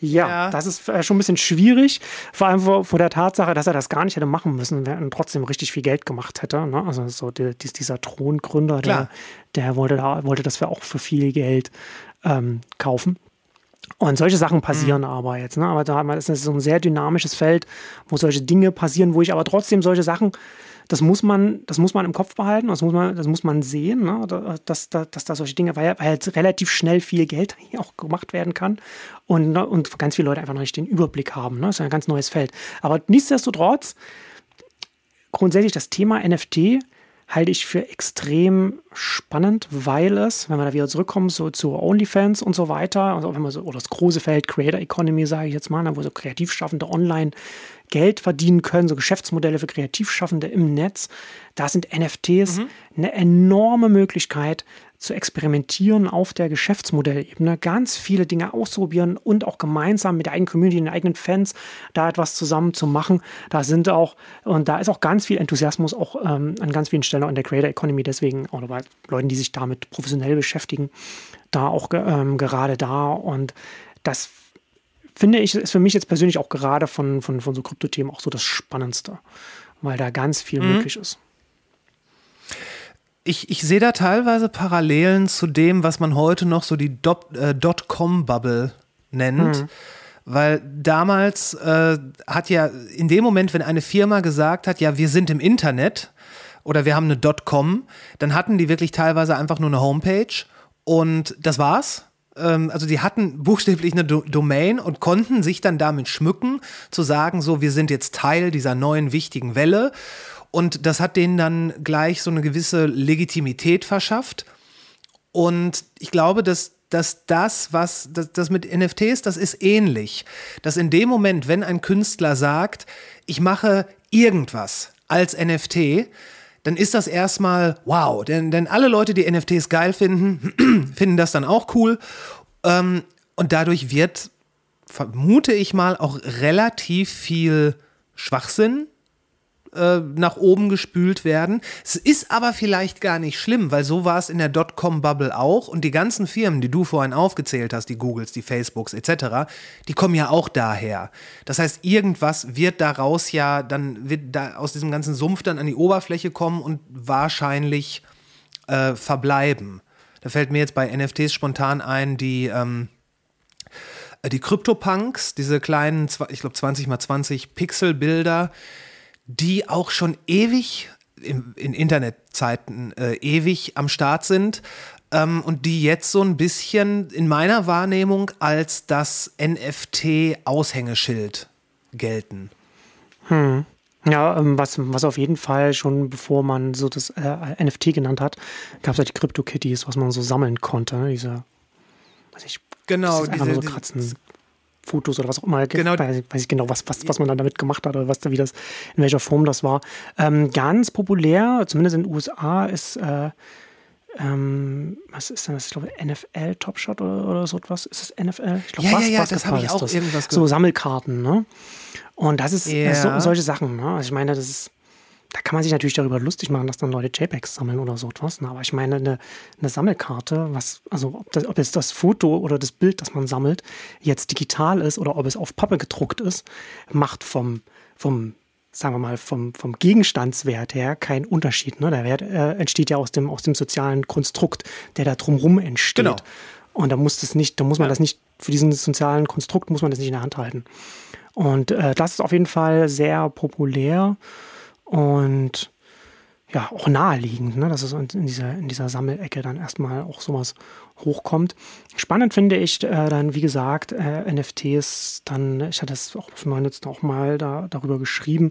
Ja, Ja. das ist äh, schon ein bisschen schwierig. Vor allem vor, vor der Tatsache, dass er das gar nicht hätte machen müssen, während trotzdem richtig viel Geld gemacht hätte. Ne? Also so die, dies- dieser Throngründer, der, Klar. der wollte, da, wollte das für auch für viel Geld ähm, kaufen. Und solche Sachen passieren aber jetzt. Ne? Aber da ist es so ein sehr dynamisches Feld, wo solche Dinge passieren, wo ich aber trotzdem solche Sachen, das muss man, das muss man im Kopf behalten, das muss man, das muss man sehen, ne? Da- dass, dass, dass da solche Dinge, weil, weil jetzt relativ schnell viel Geld hier auch gemacht werden kann und, ne, und ganz viele Leute einfach noch nicht den Überblick haben. Ne? Das ist ein ganz neues Feld. Aber nichtsdestotrotz, grundsätzlich das Thema NFT halte ich für extrem spannend, weil es, wenn wir da wieder zurückkommen so zu OnlyFans und so weiter, also wenn man so, oder das große Feld Creator Economy, sage ich jetzt mal, ne, wo so Kreativschaffende online Geld verdienen können, so Geschäftsmodelle für Kreativschaffende im Netz, da sind NFTs eine enorme Möglichkeit zu experimentieren auf der Geschäftsmodellebene, ganz viele Dinge auszuprobieren und auch gemeinsam mit der eigenen Community, den eigenen Fans da etwas zusammen zu machen. Da sind auch, und da ist auch ganz viel Enthusiasmus auch ähm, an ganz vielen Stellen auch in der Creator Economy, deswegen, oder bei Leuten, die sich damit professionell beschäftigen, da auch ähm, gerade da. Und das finde ich, ist für mich jetzt persönlich auch gerade von, von, von so Kryptothemen auch so das Spannendste, weil da ganz viel möglich ist. Ich, ich sehe da teilweise Parallelen zu dem, was man heute noch so die Dot- äh, Dotcom-Bubble nennt. Weil damals äh, hat ja in dem Moment, wenn eine Firma gesagt hat, ja, wir sind im Internet oder wir haben eine Dotcom, dann hatten die wirklich teilweise einfach nur eine Homepage und das war's. Ähm, also die hatten buchstäblich eine Do Domain und konnten sich dann damit schmücken, zu sagen, so, wir sind jetzt Teil dieser neuen wichtigen Welle. Und das hat denen dann gleich so eine gewisse Legitimität verschafft. Und ich glaube, dass, dass das, was das, das mit NFTs, das ist ähnlich. Dass in dem Moment, wenn ein Künstler sagt, ich mache irgendwas als NFT, dann ist das erstmal wow. Denn, denn alle Leute, die NFTs geil finden, finden das dann auch cool. Ähm, und dadurch wird, vermute ich mal, auch relativ viel Schwachsinn äh, nach oben gespült werden. Es ist aber vielleicht gar nicht schlimm, weil so war es in der Dotcom-Bubble auch. Und die ganzen Firmen, die du vorhin aufgezählt hast, die Googles, die Facebooks etc., die kommen ja auch daher. Das heißt, irgendwas wird daraus ja dann, wird da aus diesem ganzen Sumpf dann an die Oberfläche kommen und wahrscheinlich äh, verbleiben. Da fällt mir jetzt bei NFTs spontan ein, die, ähm, die CryptoPunks, diese kleinen, ich glaube 20 mal 20 Pixelbilder, die auch schon ewig in, in Internetzeiten äh, ewig am Start sind ähm, und die jetzt so ein bisschen in meiner Wahrnehmung als das NFT-Aushängeschild gelten. Hm. Ja, ähm, was, was auf jeden Fall schon bevor man so das äh, NFT genannt hat, gab es ja die Crypto-Kitties, was man so sammeln konnte. Ne? Diese, weiß ich, genau, diese, so kratzen Fotos oder was auch immer. Genau. Weiß, weiß ich genau, was, was, was man dann damit gemacht hat oder was wie das, in welcher Form das war. Ähm, ganz populär, zumindest in den USA, ist äh, ähm, was ist denn das? Ich glaube, NFL Topshot oder, oder so etwas. Ist es NFL? Ich glaube, ja, ja, ja, das habe ich auch das. irgendwas gehört. So Sammelkarten, ne? Und das ist ja. so, solche Sachen, ne? Also ich meine, das ist da kann man sich natürlich darüber lustig machen, dass dann Leute JPEGs sammeln oder so etwas. Ne? Aber ich meine, eine, eine Sammelkarte, was, also ob, das, ob jetzt das Foto oder das Bild, das man sammelt, jetzt digital ist oder ob es auf Pappe gedruckt ist, macht vom, vom sagen wir mal, vom, vom Gegenstandswert her keinen Unterschied. Ne? Der Wert äh, entsteht ja aus dem, aus dem sozialen Konstrukt, der da drumrum entsteht. Genau. Und da muss das nicht, da muss man ja. das nicht, für diesen sozialen Konstrukt muss man das nicht in der Hand halten. Und äh, das ist auf jeden Fall sehr populär und ja, auch naheliegend, ne, dass es in dieser, in dieser Sammelecke dann erstmal auch sowas hochkommt. Spannend finde ich äh, dann, wie gesagt, äh, NFTs, dann, ich hatte es auch auf Neunetz auch mal da, darüber geschrieben,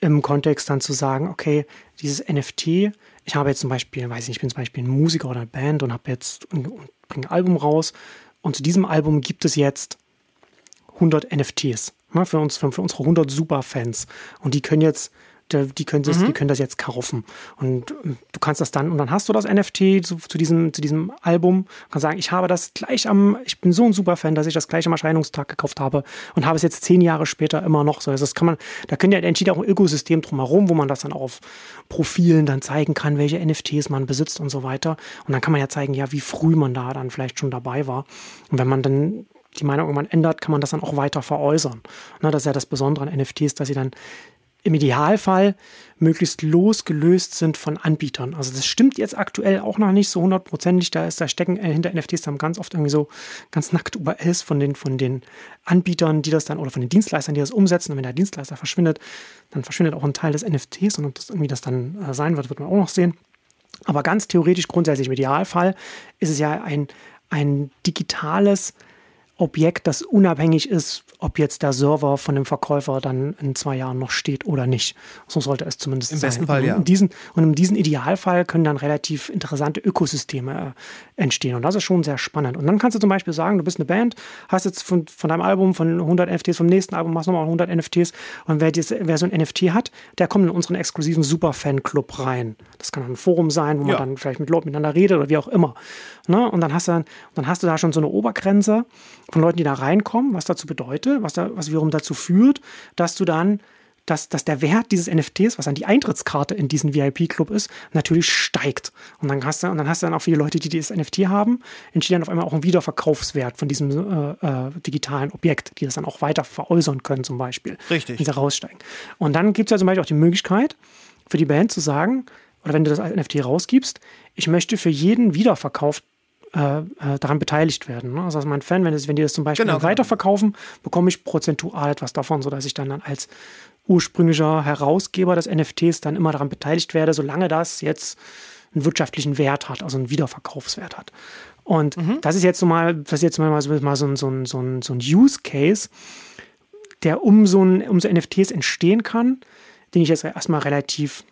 im Kontext dann zu sagen, okay, dieses NFT, ich habe jetzt zum Beispiel, weiß ich nicht, ich bin zum Beispiel ein Musiker oder eine Band und habe jetzt und, und bringe ein Album raus und zu diesem Album gibt es jetzt 100 NFTs. Ne, für, uns, für, für unsere 100 Superfans. Und die können jetzt die können, das, mhm. die können das jetzt kaufen. Und ähm, du kannst das dann, und dann hast du das NFT zu, zu, diesem, zu diesem Album, kannst sagen, ich habe das gleich am, ich bin so ein Superfan, dass ich das gleich am Erscheinungstag gekauft habe und habe es jetzt zehn Jahre später immer noch so. Also das kann man, da können ja entsteht auch ein Ökosystem drumherum, wo man das dann auch auf Profilen dann zeigen kann, welche NFTs man besitzt und so weiter. Und dann kann man ja zeigen, ja, wie früh man da dann vielleicht schon dabei war. Und wenn man dann die Meinung irgendwann ändert, kann man das dann auch weiter veräußern. Na, das ist ja das Besondere an NFTs, dass sie dann im Idealfall möglichst losgelöst sind von Anbietern. Also das stimmt jetzt aktuell auch noch nicht so hundertprozentig. Da ist da stecken äh, hinter NFTs dann ganz oft irgendwie so ganz nackt URLs von den, von den Anbietern, die das dann oder von den Dienstleistern, die das umsetzen. Und wenn der Dienstleister verschwindet, dann verschwindet auch ein Teil des NFTs. Und ob das irgendwie das dann äh, sein wird, wird man auch noch sehen. Aber ganz theoretisch, grundsätzlich im Idealfall ist es ja ein, ein digitales Objekt, das unabhängig ist, ob jetzt der Server von dem Verkäufer dann in zwei Jahren noch steht oder nicht. So sollte es zumindest Im sein. Im besten Fall, ja. Und in, diesen, und in diesem Idealfall können dann relativ interessante Ökosysteme äh, entstehen. Und das ist schon sehr spannend. Und dann kannst du zum Beispiel sagen, du bist eine Band, hast jetzt von, von deinem Album von 100 NFTs, vom nächsten Album machst du nochmal 100 NFTs. Und wer, dies, wer so ein NFT hat, der kommt in unseren exklusiven Super-Fan-Club rein. Das kann ein Forum sein, wo man ja. dann vielleicht mit Leuten miteinander redet oder wie auch immer. Ne? Und dann hast, du dann, dann hast du da schon so eine Obergrenze von Leuten, die da reinkommen, was dazu bedeutet, was, da, was wiederum dazu führt, dass du dann dass, dass der Wert dieses NFTs, was dann die Eintrittskarte in diesen VIP-Club ist, natürlich steigt. Und dann hast du, und dann hast du dann auch viele Leute, die dieses NFT haben, entsteht dann auf einmal auch ein Wiederverkaufswert von diesem äh, äh, digitalen Objekt, die das dann auch weiter veräußern können, zum Beispiel. Richtig. Wenn sie raussteigen. Und dann gibt es ja zum Beispiel auch die Möglichkeit für die Band zu sagen, oder wenn du das als NFT rausgibst, ich möchte für jeden Wiederverkauf äh, äh, daran beteiligt werden. Ne? Also, mein Fan, wenn, das, wenn die das zum Beispiel genau. weiterverkaufen, bekomme ich prozentual etwas davon, sodass ich dann, dann als ursprünglicher Herausgeber des NFTs dann immer daran beteiligt werde, solange das jetzt einen wirtschaftlichen Wert hat, also einen Wiederverkaufswert hat. Und mhm. das ist jetzt so mal, das ist jetzt mal, mal so, ein, so, ein, so, ein, so ein Use Case, der um so, ein, um so NFTs entstehen kann, den ich jetzt erstmal relativ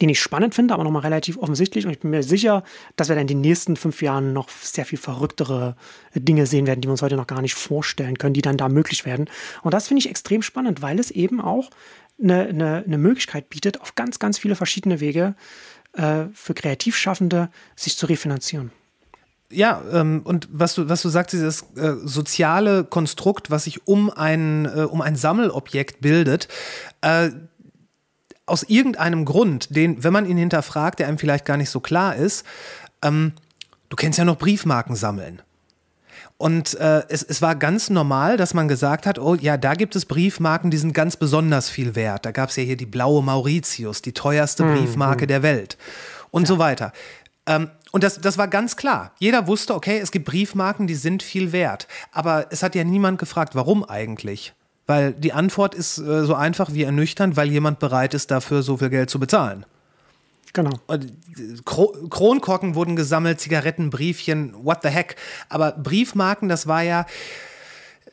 den ich spannend finde, aber nochmal relativ offensichtlich. Und ich bin mir sicher, dass wir dann in den nächsten fünf Jahren noch sehr viel verrücktere Dinge sehen werden, die wir uns heute noch gar nicht vorstellen können, die dann da möglich werden. Und das finde ich extrem spannend, weil es eben auch eine, eine, eine Möglichkeit bietet, auf ganz, ganz viele verschiedene Wege äh, für Kreativschaffende sich zu refinanzieren. Ja, ähm, und was du, was du sagst, dieses äh, soziale Konstrukt, was sich um ein, äh, um ein Sammelobjekt bildet, äh, aus irgendeinem Grund, den, wenn man ihn hinterfragt, der einem vielleicht gar nicht so klar ist, ähm, du kennst ja noch Briefmarken sammeln. Und äh, es, es war ganz normal, dass man gesagt hat, oh ja, da gibt es Briefmarken, die sind ganz besonders viel wert. Da gab es ja hier die blaue Mauritius, die teuerste Hm, Briefmarke der Welt und so weiter. Ähm, und das, das war ganz klar. Jeder wusste, okay, es gibt Briefmarken, die sind viel wert. Aber es hat ja niemand gefragt, warum eigentlich? Weil die Antwort ist äh, so einfach wie ernüchternd, weil jemand bereit ist, dafür so viel Geld zu bezahlen. Genau. Kro Kronkorken wurden gesammelt, Zigaretten, Briefchen, what the heck. Aber Briefmarken, das war ja,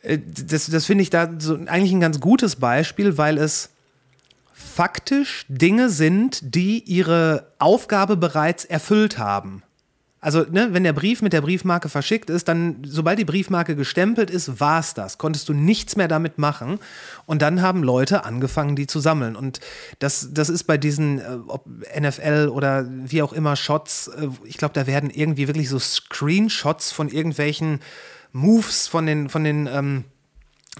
äh, das, das finde ich da so eigentlich ein ganz gutes Beispiel, weil es faktisch Dinge sind, die ihre Aufgabe bereits erfüllt haben. Also, ne, wenn der Brief mit der Briefmarke verschickt ist, dann, sobald die Briefmarke gestempelt ist, war es das. Konntest du nichts mehr damit machen. Und dann haben Leute angefangen, die zu sammeln. Und das, das ist bei diesen äh, NFL oder wie auch immer Shots, äh, ich glaube, da werden irgendwie wirklich so Screenshots von irgendwelchen Moves von den, von den, ähm,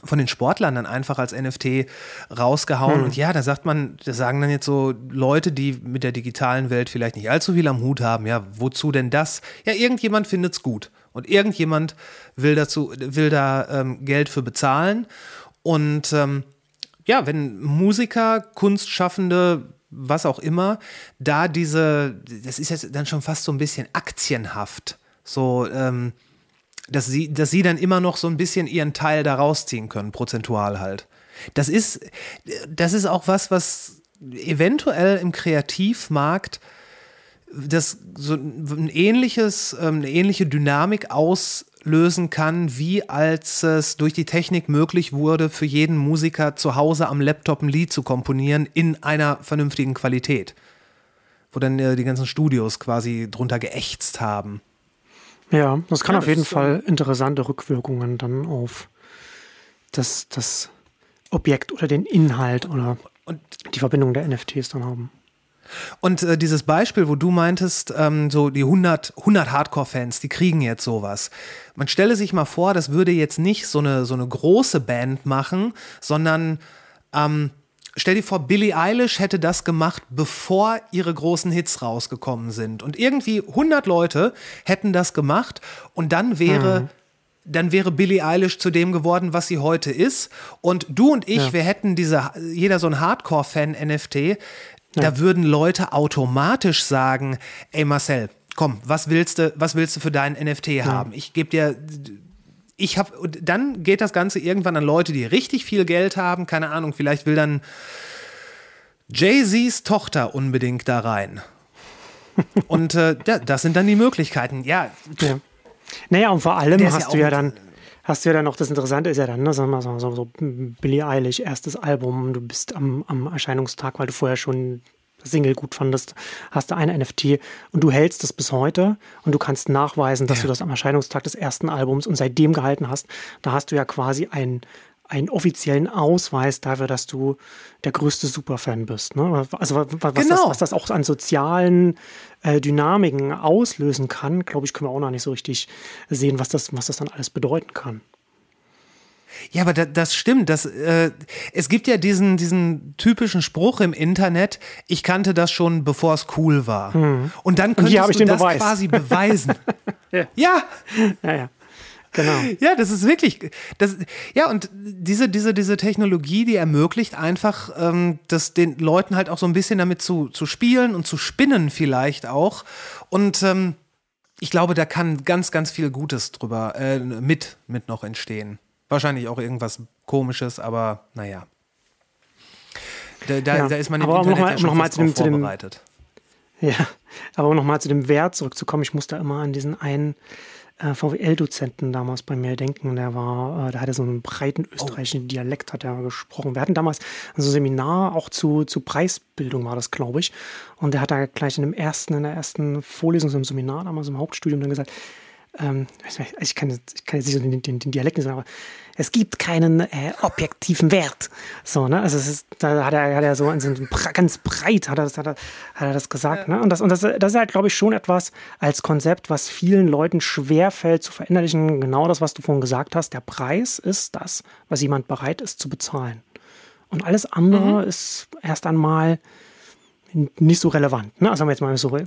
von den Sportlern dann einfach als NFT rausgehauen. Und ja, da sagt man, das sagen dann jetzt so Leute, die mit der digitalen Welt vielleicht nicht allzu viel am Hut haben. Ja, wozu denn das? Ja, irgendjemand findet's gut. Und irgendjemand will dazu, will da ähm, Geld für bezahlen. Und ähm, ja, wenn Musiker, Kunstschaffende, was auch immer, da diese, das ist jetzt dann schon fast so ein bisschen aktienhaft. So, ähm, dass sie, dass sie dann immer noch so ein bisschen ihren Teil da rausziehen können, prozentual halt. Das ist, das ist auch was, was eventuell im Kreativmarkt das so ein ähnliches, ähm, eine ähnliche Dynamik auslösen kann, wie als es durch die Technik möglich wurde, für jeden Musiker zu Hause am Laptop ein Lied zu komponieren in einer vernünftigen Qualität. Wo dann äh, die ganzen Studios quasi drunter geächtzt haben. Ja, das kann Ja, auf das jeden so- Fall interessante Rückwirkungen dann auf das, das Objekt oder den Inhalt oder Und die Verbindung der NFTs dann haben. Und äh, dieses Beispiel, wo du meintest, ähm, so die 100, 100 Hardcore-Fans, die kriegen jetzt sowas. Man stelle sich mal vor, das würde jetzt nicht so eine, so eine große Band machen, sondern ähm, stell dir vor, Billie Eilish hätte das gemacht, bevor ihre großen Hits rausgekommen sind. Und irgendwie 100 Leute hätten das gemacht und dann wäre dann wäre Billie Eilish zu dem geworden, was sie heute ist. Und du und ich, Ja. wir hätten diese, jeder so ein Hardcore-Fan-NFT, da würden Leute automatisch sagen, ey Marcel, komm, was willst du, was willst du für deinen NFT haben? Ich gebe dir, ich habe, dann geht das Ganze irgendwann an Leute, die richtig viel Geld haben, keine Ahnung, vielleicht will dann Jay-Z's Tochter unbedingt da rein. Und äh, das sind dann die Möglichkeiten. Ja, Ja. Naja, und vor allem hast ja du ja dann, hast du ja dann noch, das Interessante ist ja dann, ne, sagen wir mal so, so, Billie Eilish, erstes Album, du bist am, am Erscheinungstag, weil du vorher schon Single gut fandest, hast du ein NFT und du hältst es bis heute und du kannst nachweisen, dass Ja. du das am Erscheinungstag des ersten Albums und seitdem gehalten hast. Da hast du ja quasi einen, einen offiziellen Ausweis dafür, dass du der größte Superfan bist. Ne? Also wa- wa- was, das, Genau. was das auch an sozialen äh, Dynamiken auslösen kann, glaube ich, können wir auch noch nicht so richtig sehen, was das, was das dann alles bedeuten kann. Ja, aber da, das stimmt. Das, äh, es gibt ja diesen, diesen typischen Spruch im Internet, ich kannte das schon, bevor es cool war. Und dann könntest ich du das Beweis. quasi beweisen. Ja. ja, Ja, ja. Genau. ja, das ist wirklich. Das, ja, und diese, diese, diese Technologie, die ermöglicht einfach, ähm, das den Leuten halt auch so ein bisschen damit zu, zu spielen und zu spinnen, vielleicht auch. Und ähm, ich glaube, da kann ganz, ganz viel Gutes drüber äh, mit, mit noch entstehen. Wahrscheinlich auch irgendwas Komisches, aber naja. Da, da, Ja, da ist man im aber Internet noch mal- ja schon noch mal zu dem- vorbereitet. Ja, aber um nochmal zu dem Wert zurückzukommen, ich musste immer an diesen einen äh, VWL-Dozenten damals bei mir denken. Der war, äh, der hatte so einen breiten österreichischen Dialekt, hat er gesprochen. Wir hatten damals so ein Seminar, auch zu, zu Preisbildung war das, glaube ich. Und der hat da gleich in dem ersten, in der ersten Vorlesung, so im Seminar, damals im Hauptstudium, dann gesagt, ähm, ich, kann, jetzt- ich kann jetzt nicht so den, den, den Dialekt sagen, aber es gibt keinen äh, objektiven Wert. So, ne? Also es ist, da hat er, hat er so, so ganz breit hat er das, hat er, hat er das gesagt. Ne? Und, das, und das, das ist halt, glaube ich, schon etwas als Konzept, was vielen Leuten schwerfällt zu verinnerlichen. Genau das, was du vorhin gesagt hast. Der Preis ist das, was jemand bereit ist zu bezahlen. Und alles andere ist erst einmal nicht so relevant. Ne? Also wenn man jetzt mal so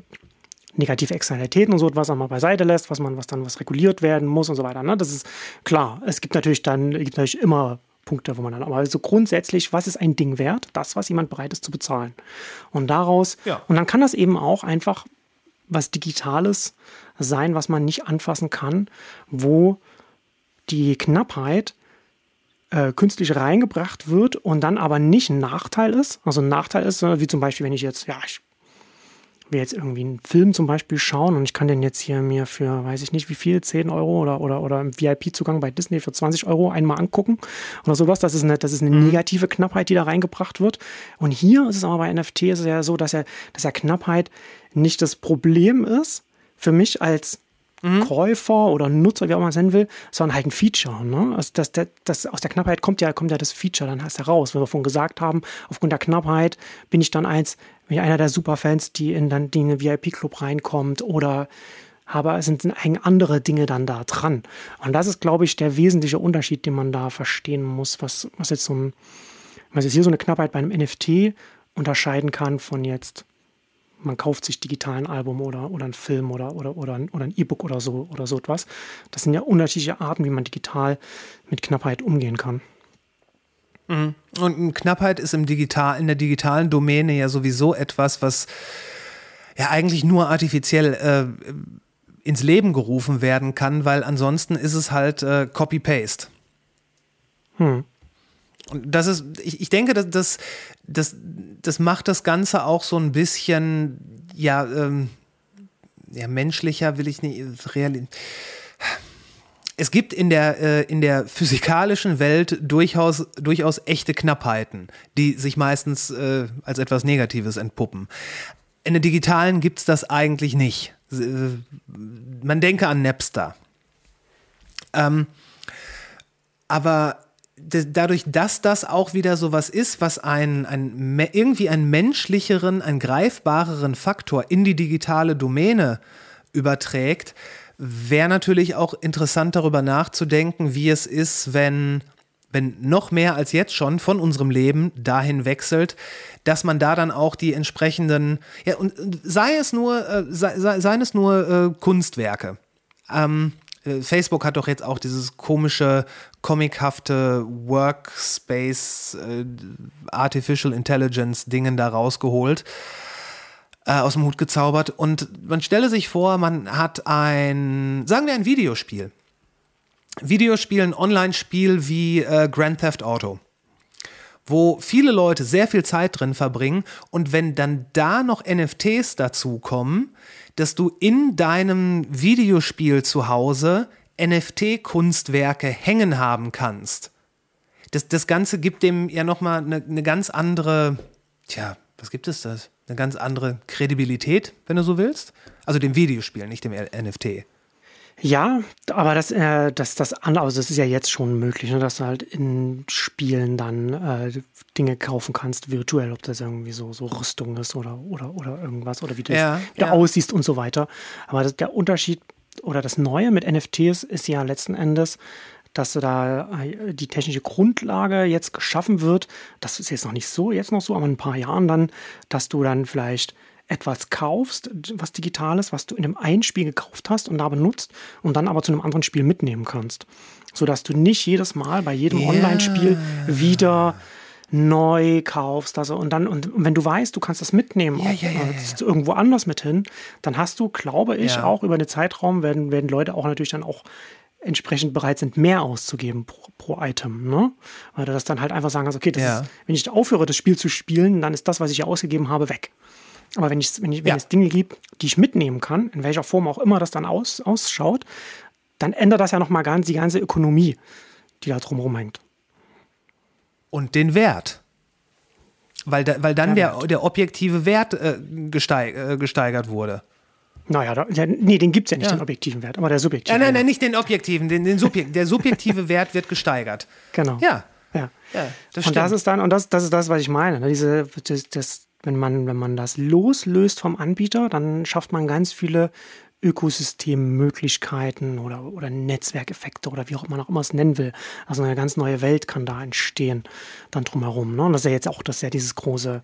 negative Externalitäten und so etwas einmal beiseite lässt, was man, was dann was reguliert werden muss und so weiter. Ne? Das ist klar. Es gibt natürlich dann, gibt natürlich immer Punkte, wo man dann, aber so grundsätzlich, was ist ein Ding wert? Das, was jemand bereit ist zu bezahlen. Und daraus, Ja. und dann kann das eben auch einfach was Digitales sein, was man nicht anfassen kann, wo die Knappheit äh, künstlich reingebracht wird und dann aber nicht ein Nachteil ist. Also ein Nachteil ist, äh, wie zum Beispiel, wenn ich jetzt, ja, ich will jetzt irgendwie einen Film zum Beispiel schauen und ich kann den jetzt hier mir für, weiß ich nicht wie viel, 10 Euro oder, oder, oder im VIP-Zugang bei Disney für 20 Euro einmal angucken oder sowas. Das ist eine, das ist eine negative Knappheit, die da reingebracht wird. Und hier ist es aber bei NFT ist es ja so, dass ja, dass ja Knappheit nicht das Problem ist für mich als Käufer oder Nutzer, wie auch immer man nennen will, sondern halt ein Feature. Ne? Also das, das, das, aus der Knappheit kommt ja, kommt ja das Feature dann erst heraus. Wenn wir vorhin gesagt haben, aufgrund der Knappheit bin ich dann eins, bin ich einer der Superfans, die in, dann, die in den VIP-Club reinkommt oder aber es sind eigentlich andere Dinge dann da dran. Und das ist, glaube ich, der wesentliche Unterschied, den man da verstehen muss, was, was jetzt so ein, was jetzt hier so eine Knappheit bei einem NFT unterscheiden kann von jetzt man kauft sich digital ein Album oder, oder einen Film oder, oder, oder, ein- oder ein E-Book oder so oder so etwas. Das sind ja unterschiedliche Arten, wie man digital mit Knappheit umgehen kann. Und Knappheit ist im Digital, in der digitalen Domäne ja sowieso etwas, was ja eigentlich nur artifiziell äh, ins Leben gerufen werden kann, weil ansonsten ist es halt äh, Copy-Paste. Und das ist, ich, ich denke, dass das, das, das macht das Ganze auch so ein bisschen, ja, ähm, ja, menschlicher will ich nicht, real, es gibt in der, äh, in der physikalischen Welt durchaus, durchaus echte Knappheiten, die sich meistens äh, als etwas Negatives entpuppen. In der digitalen gibt es das eigentlich nicht. Äh, Man denke an Napster. Ähm, aber dadurch, dass das auch wieder sowas ist, was ein, ein, me- irgendwie einen menschlicheren, einen greifbareren Faktor in die digitale Domäne überträgt, wäre natürlich auch interessant darüber nachzudenken, wie es ist, wenn, wenn noch mehr als jetzt schon von unserem Leben dahin wechselt, dass man da dann auch die entsprechenden, ja, und sei es nur, äh, sei, sei, seien es nur äh, Kunstwerke. Ähm, äh, Facebook hat doch jetzt auch dieses komische, comichafte Workspace äh, Artificial Intelligence Dingen da rausgeholt, äh, aus dem Hut gezaubert. Und man stelle sich vor, man hat ein, sagen wir ein Videospiel. Videospiel, ein Online-Spiel wie äh, Grand Theft Auto wo viele Leute sehr viel Zeit drin verbringen und wenn dann da noch NFTs dazukommen, dass du in deinem Videospiel zu Hause NFT-Kunstwerke hängen haben kannst. Das, das Ganze gibt dem ja nochmal eine, eine ganz andere, tja, was gibt es das? Eine ganz andere Kredibilität, wenn du so willst. Also dem Videospiel, nicht dem NFT. Ja, aber das, äh, das, das, also das ist ja jetzt schon möglich, ne, dass du halt in Spielen dann äh, Dinge kaufen kannst, virtuell, ob das irgendwie so, so Rüstung ist oder, oder, oder irgendwas oder wie das Ja, wie du ja. aussiehst und so weiter. Aber das, der Unterschied oder das Neue mit NFTs ist ja letzten Endes, dass da äh, die technische Grundlage jetzt geschaffen wird. Das ist jetzt noch nicht so, jetzt noch so, aber in ein paar Jahren dann, dass du dann vielleicht etwas kaufst, was Digitales, was du in einem einen Spiel gekauft hast und da benutzt und dann aber zu einem anderen Spiel mitnehmen kannst. Sodass du nicht jedes Mal bei jedem Ja. Online-Spiel wieder neu kaufst. Also, und dann, und wenn du weißt, du kannst das mitnehmen, Ja, ja, ja, äh, irgendwo anders mit hin, dann hast du, glaube ich, auch über den Zeitraum werden, werden Leute auch natürlich dann auch entsprechend bereit sind, mehr auszugeben pro, pro Item. Ne? Weil du das dann halt einfach sagen kannst, okay, ist, wenn ich aufhöre, das Spiel zu spielen, dann ist das, was ich ausgegeben habe, weg. Aber wenn, ich, wenn, ich, wenn es Dinge gibt, die ich mitnehmen kann, in welcher Form auch immer das dann aus, ausschaut, dann ändert das ja nochmal ganz die ganze Ökonomie, die da drumherum hängt. Und den Wert. Weil, da, weil dann Der der, der objektive Wert äh, gesteig, äh, gesteigert wurde. Naja, da, ja, nee, den gibt es ja nicht, Ja. den objektiven Wert, aber der subjektive. Ja, nein, nein, nicht den objektiven, den, den Subjek der subjektive Wert wird gesteigert. Genau. Ja, Ja. ja das und das stimmt. ist dann, und das, das ist das, was ich meine. ne? Diese, das, das, wenn, man, wenn man das loslöst vom Anbieter, dann schafft man ganz viele Ökosystemmöglichkeiten oder, oder Netzwerkeffekte oder wie auch man auch immer es nennen will. Also eine ganz neue Welt kann da entstehen, dann drumherum. Ne? Und das ist ja jetzt auch, das ja dieses große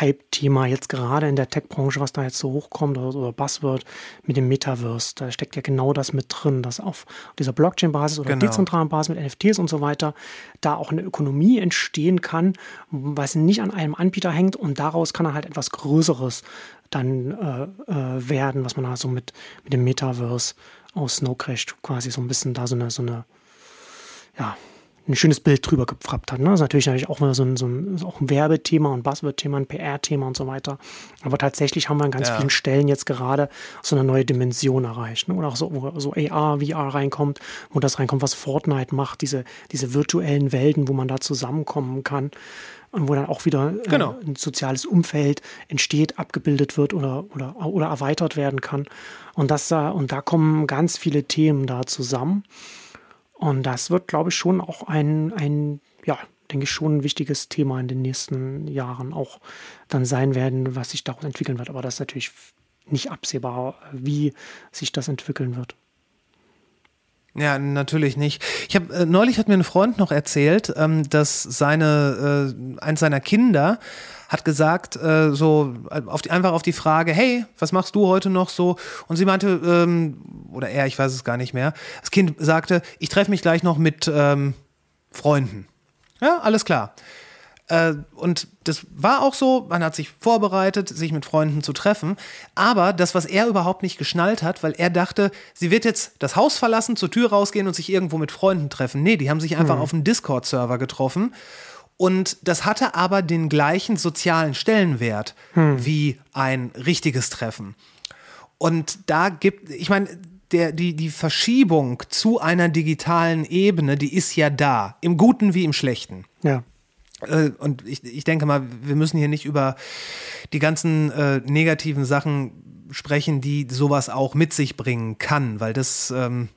Hype-Thema jetzt gerade in der Tech-Branche, was da jetzt so hochkommt oder, oder Buzzword mit dem Metaverse. Da steckt ja genau das mit drin, dass auf dieser Blockchain-Basis oder Genau. dezentralen Basis mit NFTs und so weiter da auch eine Ökonomie entstehen kann, was nicht an einem Anbieter hängt und daraus kann dann halt etwas Größeres dann äh, äh, werden, was man da so mit, mit dem Metaverse aus Snow Crash quasi so ein bisschen da so eine, so eine ja, ein schönes Bild drüber gepfropft hat. Ne? Das ist natürlich, natürlich auch, so ein, so ein, auch ein Werbethema, ein Buzzword-Thema, ein PR-Thema und so weiter. Aber tatsächlich haben wir an ganz Ja. vielen Stellen jetzt gerade so eine neue Dimension erreicht. Ne? Oder auch so, wo so AR, VR reinkommt, wo das reinkommt, was Fortnite macht, diese, diese virtuellen Welten, wo man da zusammenkommen kann. Und wo dann auch wieder äh, Genau. ein soziales Umfeld entsteht, abgebildet wird oder, oder, oder erweitert werden kann. Und, das, da- und da kommen ganz viele Themen da zusammen. Und das wird, glaube ich, schon auch ein, ein, ja, denke ich, schon ein wichtiges Thema in den nächsten Jahren auch dann sein werden, was sich daraus entwickeln wird. Aber das ist natürlich nicht absehbar, wie sich das entwickeln wird. Ja, natürlich nicht. Ich habe äh, neulich hat mir ein Freund noch erzählt, ähm, dass seine äh, eins seiner Kinder hat gesagt äh, so äh, auf die, einfach auf die Frage, hey, was machst du heute noch so? Und sie meinte ähm, oder er, ich weiß es gar nicht mehr. Das Kind sagte, ich treffe mich gleich noch mit ähm, Freunden. Ja, alles klar. Äh, und das war auch so, man hat sich vorbereitet, sich mit Freunden zu treffen. Aber das, was er überhaupt nicht geschnallt hat, weil er dachte, sie wird jetzt das Haus verlassen, zur Tür rausgehen und sich irgendwo mit Freunden treffen. Nee, die haben sich einfach auf einem Discord-Server getroffen. Und das hatte aber den gleichen sozialen Stellenwert wie ein richtiges Treffen. Und da gibt, ich meine, der, die, die Verschiebung zu einer digitalen Ebene, die ist ja da, im Guten wie im Schlechten. Ja. Äh, und ich, ich denke mal, wir müssen hier nicht über die ganzen äh, negativen Sachen sprechen, die sowas auch mit sich bringen kann, weil das, ähm,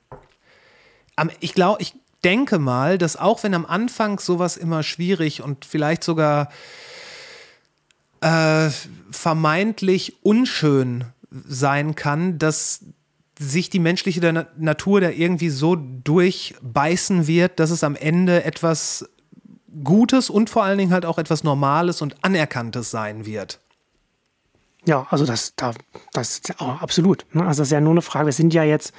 ich glaube, ich denke mal, dass auch wenn am Anfang sowas immer schwierig und vielleicht sogar äh, vermeintlich unschön sein kann, dass sich die menschliche Natur da irgendwie so durchbeißen wird, dass es am Ende etwas Gutes und vor allen Dingen halt auch etwas Normales und Anerkanntes sein wird. Ja, also das, da, das ist ja auch absolut. Ne? Also das ist ja nur eine Frage. Wir sind ja jetzt,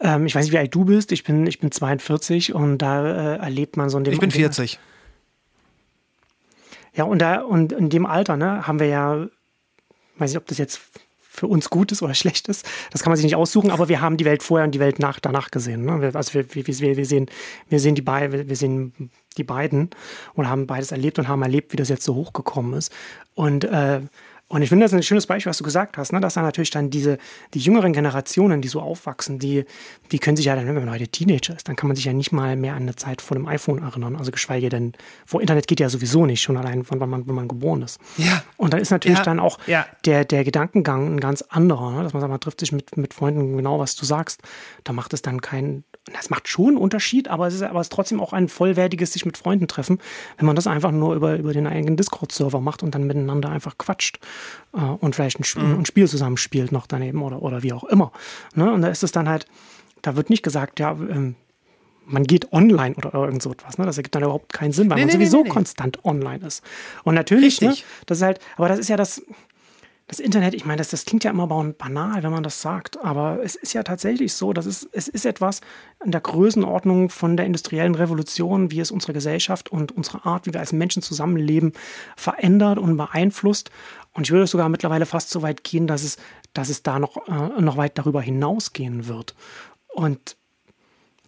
ähm, ich weiß nicht, wie alt du bist, ich bin, ich bin 42 und da äh, erlebt man so in dem Ich bin in dem- 40. Ja, und da, und in dem Alter, ne, haben wir ja, weiß nicht, ob das jetzt für uns gut ist oder schlecht ist, das kann man sich nicht aussuchen, aber wir haben die Welt vorher und die Welt nach, danach gesehen. Ne? Wir, also wir, wir, wir, sehen, wir sehen die wir sehen die beiden und haben beides erlebt und haben erlebt, wie das jetzt so hochgekommen ist. Und äh, und ich finde, das ein schönes Beispiel, was du gesagt hast, ne? dass dann natürlich dann diese, die jüngeren Generationen, die so aufwachsen, die, die können sich ja dann, wenn man heute Teenager ist, dann kann man sich ja nicht mal mehr an eine Zeit vor dem iPhone erinnern. Also geschweige denn, vor Internet geht ja sowieso nicht, schon allein von wann man, wenn man geboren ist. Ja. Und dann ist natürlich Ja, dann auch ja. der, der Gedankengang ein ganz anderer, ne? dass man sagt, man trifft sich mit, mit Freunden, genau was du sagst. Da macht es dann keinen, das macht schon einen Unterschied, aber es ist aber es ist trotzdem auch ein vollwertiges sich mit Freunden treffen, wenn man das einfach nur über, über den eigenen Discord-Server macht und dann miteinander einfach quatscht äh, und vielleicht ein, Sp Mhm. ein Spiel zusammenspielt noch daneben oder, oder wie auch immer. Ne? Und da ist es dann halt, da wird nicht gesagt, ja, ähm, man geht online oder irgend so etwas. Ne? Das ergibt dann überhaupt keinen Sinn, weil Nee, man nee, sowieso nee, konstant online ist. Und natürlich, ne, das ist halt, aber das ist ja das, das Internet, ich meine, das, das klingt ja immer ban- banal, wenn man das sagt, aber es ist ja tatsächlich so, dass es, es ist etwas in der Größenordnung von der industriellen Revolution, wie es unsere Gesellschaft und unsere Art, wie wir als Menschen zusammenleben, verändert und beeinflusst. Und ich würde sogar mittlerweile fast so weit gehen, dass es, dass es da noch, äh, noch weit darüber hinausgehen wird. Und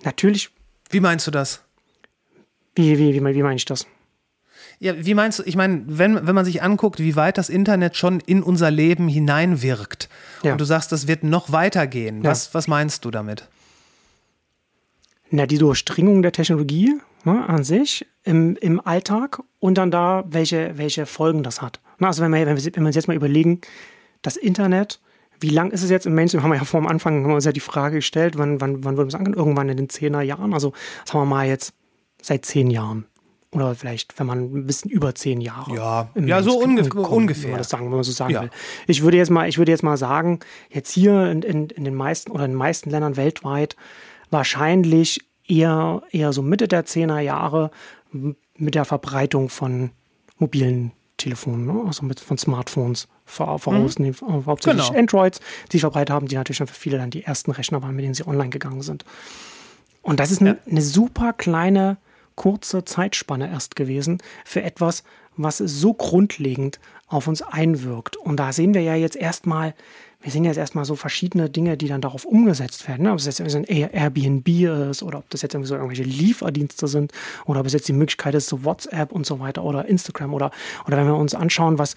natürlich, Wie meinst du das? wie, wie, wie, wie meine ich das? Ja, wie meinst du, ich meine, wenn, wenn man sich anguckt, wie weit das Internet schon in unser Leben hineinwirkt Ja. und du sagst, das wird noch weitergehen, Ja. was, was meinst du damit? Na, die Durchdringung der Technologie ne, an sich im, im Alltag und dann da, welche, welche Folgen das hat. Na, also wenn wir, wenn, wir, wenn wir uns jetzt mal überlegen, das Internet, wie lang ist es jetzt im Mainstream? Haben wir ja vor dem Anfang haben wir uns ja die Frage gestellt, wann, wann, wann würden wir es angehen? Irgendwann in den 10er Jahren. Also sagen wir mal jetzt seit zehn Jahren. Oder vielleicht, wenn man ein bisschen über zehn Jahre. Ja. Ja, so ungef- ankommt, ungefähr. Wenn man das sagen, wenn man so sagen Ja. will. Ich würde jetzt mal, ich würde jetzt mal sagen, jetzt hier in, in, in den meisten oder in den meisten Ländern weltweit wahrscheinlich eher, eher so Mitte der 10er Jahre mit der Verbreitung von mobilen Telefonen, ne? also mit von Smartphones vor- voraus, Mhm. nee, hauptsächlich Genau. Androids, die sich verbreitet haben, die natürlich dann für viele dann die ersten Rechner waren, mit denen sie online gegangen sind. Und das ist eine, eine super kleine, kurze Zeitspanne erst gewesen für etwas, was so grundlegend auf uns einwirkt. Und da sehen wir ja jetzt erstmal, wir sehen jetzt erstmal so verschiedene Dinge, die dann darauf umgesetzt werden. Ne? Ob es jetzt ein Air- Airbnb ist oder ob das jetzt irgendwie so irgendwelche Lieferdienste sind oder ob es jetzt die Möglichkeit ist, so WhatsApp und so weiter oder Instagram oder, oder wenn wir uns anschauen, was,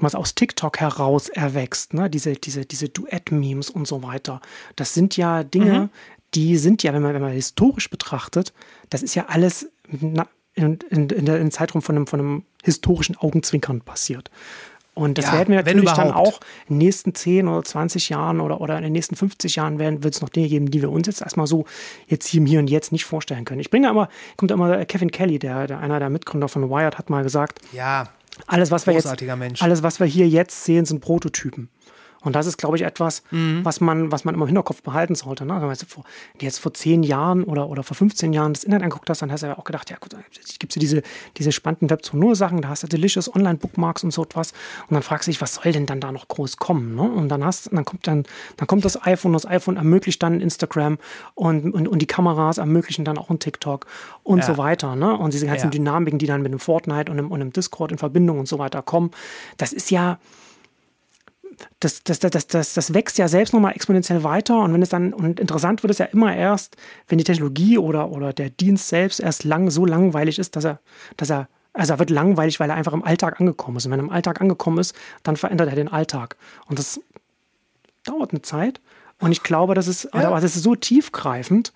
was aus TikTok heraus erwächst, ne? diese, diese, diese Duett-Memes und so weiter. Das sind ja Dinge, die sind ja, wenn man, wenn man historisch betrachtet, das ist ja alles na, in, in, in der, im Zeitraum von einem, von einem historischen Augenzwinkern passiert. Und das Ja, werden wir natürlich dann auch in den nächsten 10 oder 20 Jahren oder, oder in den nächsten 50 Jahren werden, wird es noch Dinge geben, die wir uns jetzt erstmal so jetzt hier, im hier und jetzt nicht vorstellen können. Ich bringe da immer, kommt da immer Kevin Kelly, der, der einer der Mitgründer von Wired, hat mal gesagt, Ja, alles, was wir jetzt, Mensch. alles, was wir hier jetzt sehen, sind Prototypen. Und das ist, glaube ich, etwas, Mhm. was, man, was man immer im Hinterkopf behalten sollte. Ne? Wenn man jetzt vor, jetzt vor zehn Jahren oder, oder vor 15 Jahren das Internet angeguckt hast, dann hast du ja auch gedacht, ja gut, es gibt ja diese, diese spannenden Web 2.0 Sachen, da hast du Delicious Online-Bookmarks und so etwas. Und dann fragst du dich, was soll denn dann da noch groß kommen? Ne? Und dann hast, dann kommt dann, dann kommt das iPhone, das iPhone ermöglicht dann Instagram und, und, und die Kameras ermöglichen dann auch ein TikTok und Ja. so weiter. Ne? Und diese ganzen Ja. Dynamiken, die dann mit dem Fortnite und dem, und dem Discord in Verbindung und so weiter kommen, das ist ja, das, das, das, das, das, wächst ja selbst nochmal exponentiell weiter und wenn es dann, und interessant wird es ja immer erst, wenn die Technologie oder, oder der Dienst selbst erst lang so langweilig ist, dass er, dass er, also er wird langweilig, weil er einfach im Alltag angekommen ist. Und wenn er im Alltag angekommen ist, dann verändert er den Alltag. Und das dauert eine Zeit. Und ich glaube, das ist, aber das ist so tiefgreifend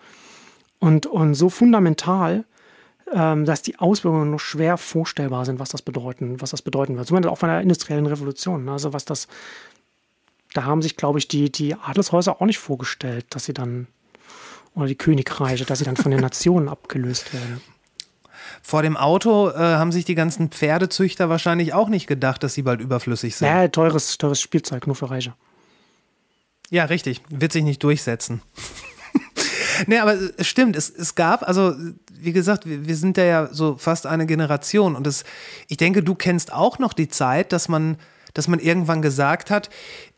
und, und so fundamental, ähm, dass die Auswirkungen nur schwer vorstellbar sind, was das bedeuten, was das bedeuten wird. Zumindest auch von der industriellen Revolution. ne? Also was das, da haben sich, glaube ich, die, die Adelshäuser auch nicht vorgestellt, dass sie dann, oder die Königreiche, dass sie dann von den Nationen abgelöst werden. vor dem Auto äh, haben sich die ganzen Pferdezüchter wahrscheinlich auch nicht gedacht, dass sie bald überflüssig sind. Naja, teures, teures Spielzeug, nur für Reiche. Ja, richtig. Wird sich nicht durchsetzen. Nee, aber es stimmt. Es, es gab, also, wie gesagt, wir, wir sind da ja so fast eine Generation. Und es, ich denke, du kennst auch noch die Zeit, dass man, dass man irgendwann gesagt hat,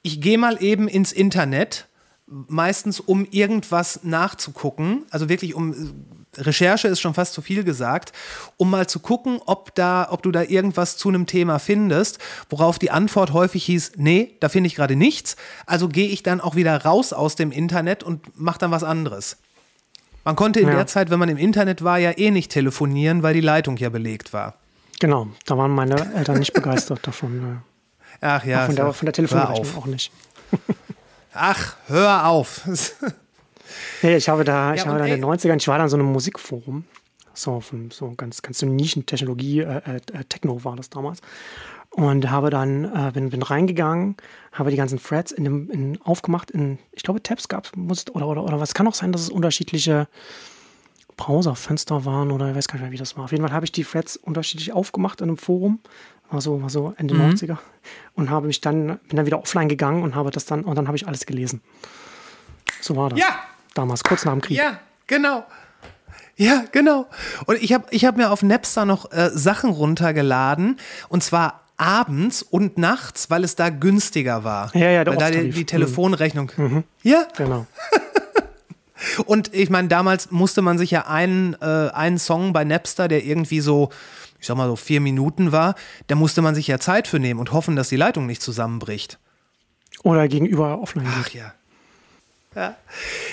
ich gehe mal eben ins Internet, meistens um irgendwas nachzugucken. Also wirklich um. Recherche ist schon fast zu viel gesagt, um mal zu gucken, ob da, ob du da irgendwas zu einem Thema findest, worauf die Antwort häufig hieß, nee, da finde ich gerade nichts. Also gehe ich dann auch wieder raus aus dem Internet und mache dann was anderes. Man konnte in Ja. der Zeit, wenn man im Internet war, ja eh nicht telefonieren, weil die Leitung ja belegt war. Genau, da waren meine Eltern nicht begeistert davon. Ach Ja. Von der, von der Telefonrechnung auch nicht. Ach, hör auf. Nee, ich habe da, ich Ja, habe da in den ey- 90ern, ich war da in so einem Musikforum, so von so ganz, ganz so Nischentechnologie, äh, äh, äh, Techno war das damals. Und habe dann, äh, bin, bin reingegangen, habe die ganzen Threads in dem, in, aufgemacht, in, ich glaube, Tabs gab es, oder, oder, oder was kann auch sein, dass es unterschiedliche Browserfenster waren oder ich weiß gar nicht mehr, wie das war. Auf jeden Fall habe ich die Threads unterschiedlich aufgemacht in einem Forum, war so, war so Ende 90er, und habe mich dann, bin dann wieder offline gegangen und habe das dann, und dann habe ich alles gelesen. So war das. Ja. Damals, kurz nach dem Krieg. Ja, genau. Ja, genau. Und ich habe ich hab mir auf Napster noch äh, Sachen runtergeladen und zwar abends und nachts, weil es da günstiger war. Ja, ja, der weil da die, die Telefonrechnung. Ja, Genau. und ich meine, damals musste man sich ja einen, äh, einen Song bei Napster, der irgendwie so, ich sag mal so vier Minuten war, da musste man sich ja Zeit für nehmen und hoffen, dass die Leitung nicht zusammenbricht. Oder gegenüber offline Ach ja. Ja,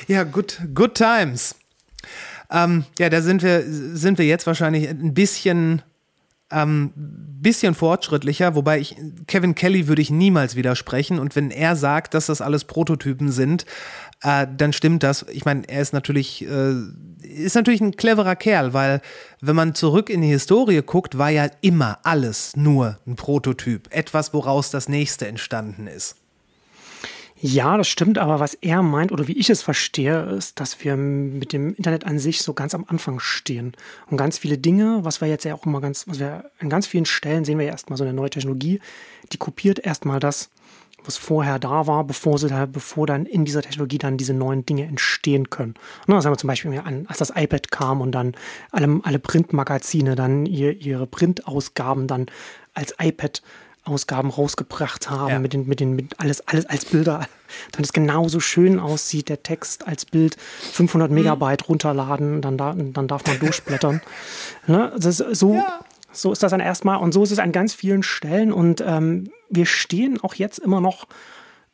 ja good, good times. Ähm, ja, da sind wir, sind wir jetzt wahrscheinlich ein bisschen, ähm, bisschen fortschrittlicher, wobei ich, Kevin Kelly würde ich niemals widersprechen und wenn er sagt, dass das alles Prototypen sind, äh, dann stimmt das. Ich meine, er ist natürlich, äh, ist natürlich ein cleverer Kerl, weil wenn man zurück in die Historie guckt, war ja immer alles nur ein Prototyp. Etwas, woraus das nächste entstanden ist. Ja, das stimmt, aber was er meint oder wie ich es verstehe, ist, dass wir mit dem Internet an sich so ganz am Anfang stehen. Und ganz viele Dinge, was wir jetzt ja auch immer ganz, was wir an ganz vielen Stellen sehen wir ja erstmal so eine neue Technologie, die kopiert erstmal das, was vorher da war, bevor sie da, bevor dann in dieser Technologie dann diese neuen Dinge entstehen können. Na, sagen wir zum Beispiel als das iPad kam und dann alle, alle Printmagazine dann ihr, ihre Printausgaben dann als iPad Ausgaben rausgebracht haben, Ja. mit den, mit den, mit alles, alles als Bilder, damit es genauso schön aussieht, der Text als Bild, 500 Megabyte runterladen, dann, da, dann darf man durchblättern. ne? das ist so, so ist das dann erstmal und so ist es an ganz vielen Stellen und ähm, wir stehen auch jetzt immer noch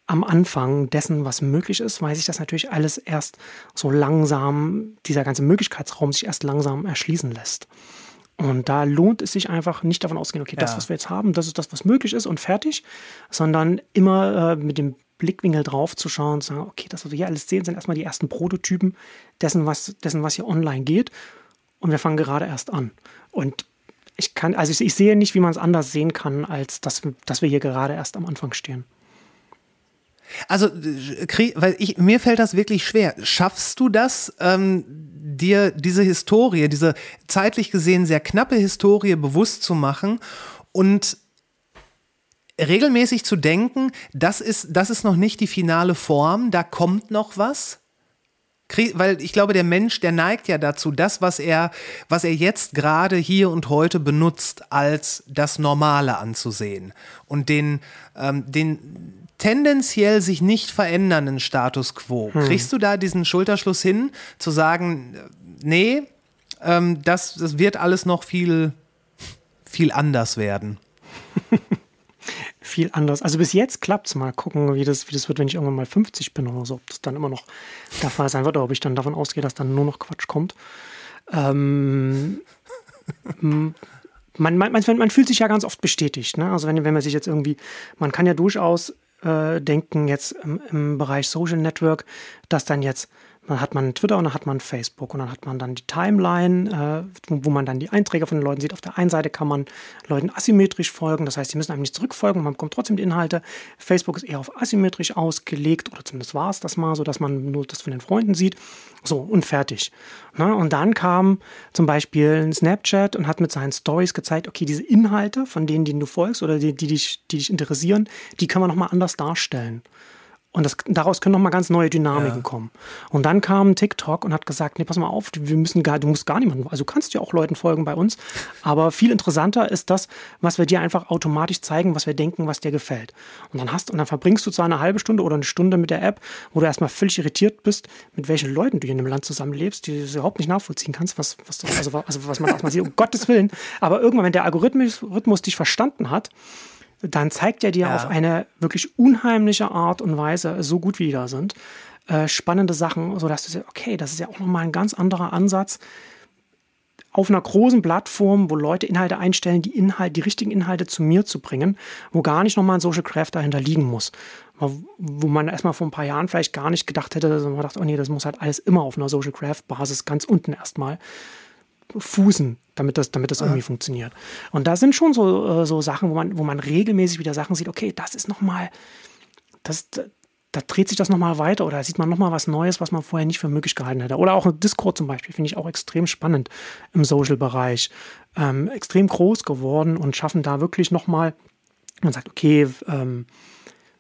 am Anfang dessen, was möglich ist, weil sich das natürlich alles erst so langsam, dieser ganze Möglichkeitsraum sich erst langsam erschließen lässt. Und da lohnt es sich einfach nicht davon auszugehen, okay, das, Ja. was wir jetzt haben, das ist das, was möglich ist und fertig, sondern immer äh, mit dem Blickwinkel drauf zu schauen und zu sagen, okay, das, was wir hier alles sehen, sind erstmal die ersten Prototypen dessen, was, dessen, was hier online geht. Und wir fangen gerade erst an. Und ich kann, also ich, ich sehe nicht, wie man es anders sehen kann, als dass, dass wir hier gerade erst am Anfang stehen. Also, weil ich, mir fällt das wirklich schwer. Schaffst du das, ähm, dir diese Historie, diese zeitlich gesehen sehr knappe Historie bewusst zu machen und regelmäßig zu denken, das ist, das ist noch nicht die finale Form, da kommt noch was? Weil ich glaube, der Mensch, der neigt ja dazu, das, was er, was er jetzt gerade hier und heute benutzt, als das Normale anzusehen und den, ähm, den tendenziell sich nicht verändernden Status quo. Kriegst du da diesen Schulterschluss hin, zu sagen, nee, ähm, das, das wird alles noch viel, viel anders werden? Viel anders. Also bis jetzt klappt es. Mal gucken, wie das, wie das wird, wenn ich irgendwann mal 50 bin oder so. Ob das dann immer noch der Fall sein wird oder ob ich dann davon ausgehe, dass dann nur noch Quatsch kommt. Ähm, man, man, man fühlt sich ja ganz oft bestätigt. Ne? Also wenn, wenn man sich jetzt irgendwie, man kann ja durchaus äh, denken jetzt im, im Bereich Social Network, dass dann jetzt, dann hat man Twitter und dann hat man Facebook und dann hat man dann die Timeline, äh, wo, man dann die Einträge von den Leuten sieht. Auf der einen Seite kann man Leuten asymmetrisch folgen, das heißt, die müssen einem nicht zurückfolgen, man bekommt trotzdem die Inhalte. Facebook ist eher auf asymmetrisch ausgelegt oder zumindest war es das mal so, dass man nur das von den Freunden sieht. So, und fertig. Ne? Und dann kam zum Beispiel Snapchat und hat mit seinen Stories gezeigt, okay, diese Inhalte, von denen, denen du folgst oder die, die, dich, die dich interessieren, die können wir nochmal anders darstellen. Und das, daraus können nochmal ganz neue Dynamiken kommen. Und dann kam TikTok und hat gesagt, nee, pass mal auf, wir müssen gar, du musst gar niemanden, also du kannst ja auch Leuten folgen bei uns, aber viel interessanter ist das, was wir dir einfach automatisch zeigen, was wir denken, was dir gefällt. Und dann hast, und dann verbringst du zwar eine halbe Stunde oder eine Stunde mit der App, wo du erstmal völlig irritiert bist, mit welchen Leuten du hier in dem Land zusammenlebst, die du überhaupt nicht nachvollziehen kannst, was, was, das, also, also was man erstmal sieht, um Gottes Willen. Aber irgendwann, wenn der Algorithmus dich verstanden hat, dann zeigt er dir Ja. auf eine wirklich unheimliche Art und Weise, so gut wie die da sind, äh, spannende Sachen, sodass du sagst, okay, das ist ja auch nochmal ein ganz anderer Ansatz auf einer großen Plattform, wo Leute Inhalte einstellen, die Inhalt, die richtigen Inhalte zu mir zu bringen, wo gar nicht nochmal ein Social Craft dahinter liegen muss. Wo wo man erstmal vor ein paar Jahren vielleicht gar nicht gedacht hätte, sondern man dachte, oh nee, das muss halt alles immer auf einer Social Craft Basis ganz unten erstmal fußen, damit das, damit das irgendwie funktioniert. Und da sind schon so, äh, so Sachen, wo man, wo man regelmäßig wieder Sachen sieht, okay, das ist nochmal, das, da, dreht sich das nochmal weiter oder da sieht man nochmal was Neues, was man vorher nicht für möglich gehalten hätte. Oder auch Discord zum Beispiel, finde ich auch extrem spannend im Social-Bereich. Ähm, extrem groß geworden und schaffen da wirklich nochmal, man sagt, okay, ähm,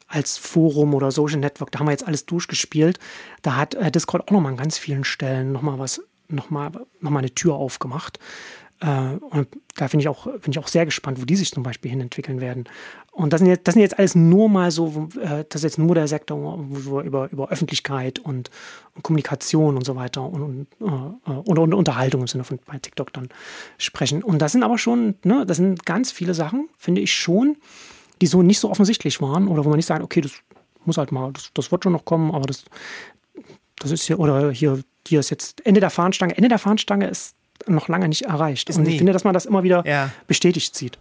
als Forum oder Social Network, da haben wir jetzt alles durchgespielt. Da hat äh, Discord auch nochmal an ganz vielen Stellen nochmal was, nochmal noch mal eine Tür aufgemacht. Äh, und da finde ich auch, bin ich auch sehr gespannt, wo die sich zum Beispiel hin entwickeln werden. Und das sind jetzt, das sind jetzt alles nur mal so, äh, das ist jetzt nur der Sektor, wo wir über, über Öffentlichkeit und, und Kommunikation und so weiter und, und, äh, und, und Unterhaltung im Sinne von bei TikTok dann sprechen. Und das sind aber schon, ne, das sind ganz viele Sachen, finde ich schon, die so nicht so offensichtlich waren oder wo man nicht sagt, okay, das muss halt mal, das, das wird schon noch kommen, aber das, das ist hier, oder hier, hier ist jetzt Ende der Fahnenstange. Ende der Fahnenstange ist noch lange nicht erreicht. Und nie. ich finde, dass man das immer wieder Ja. bestätigt sieht.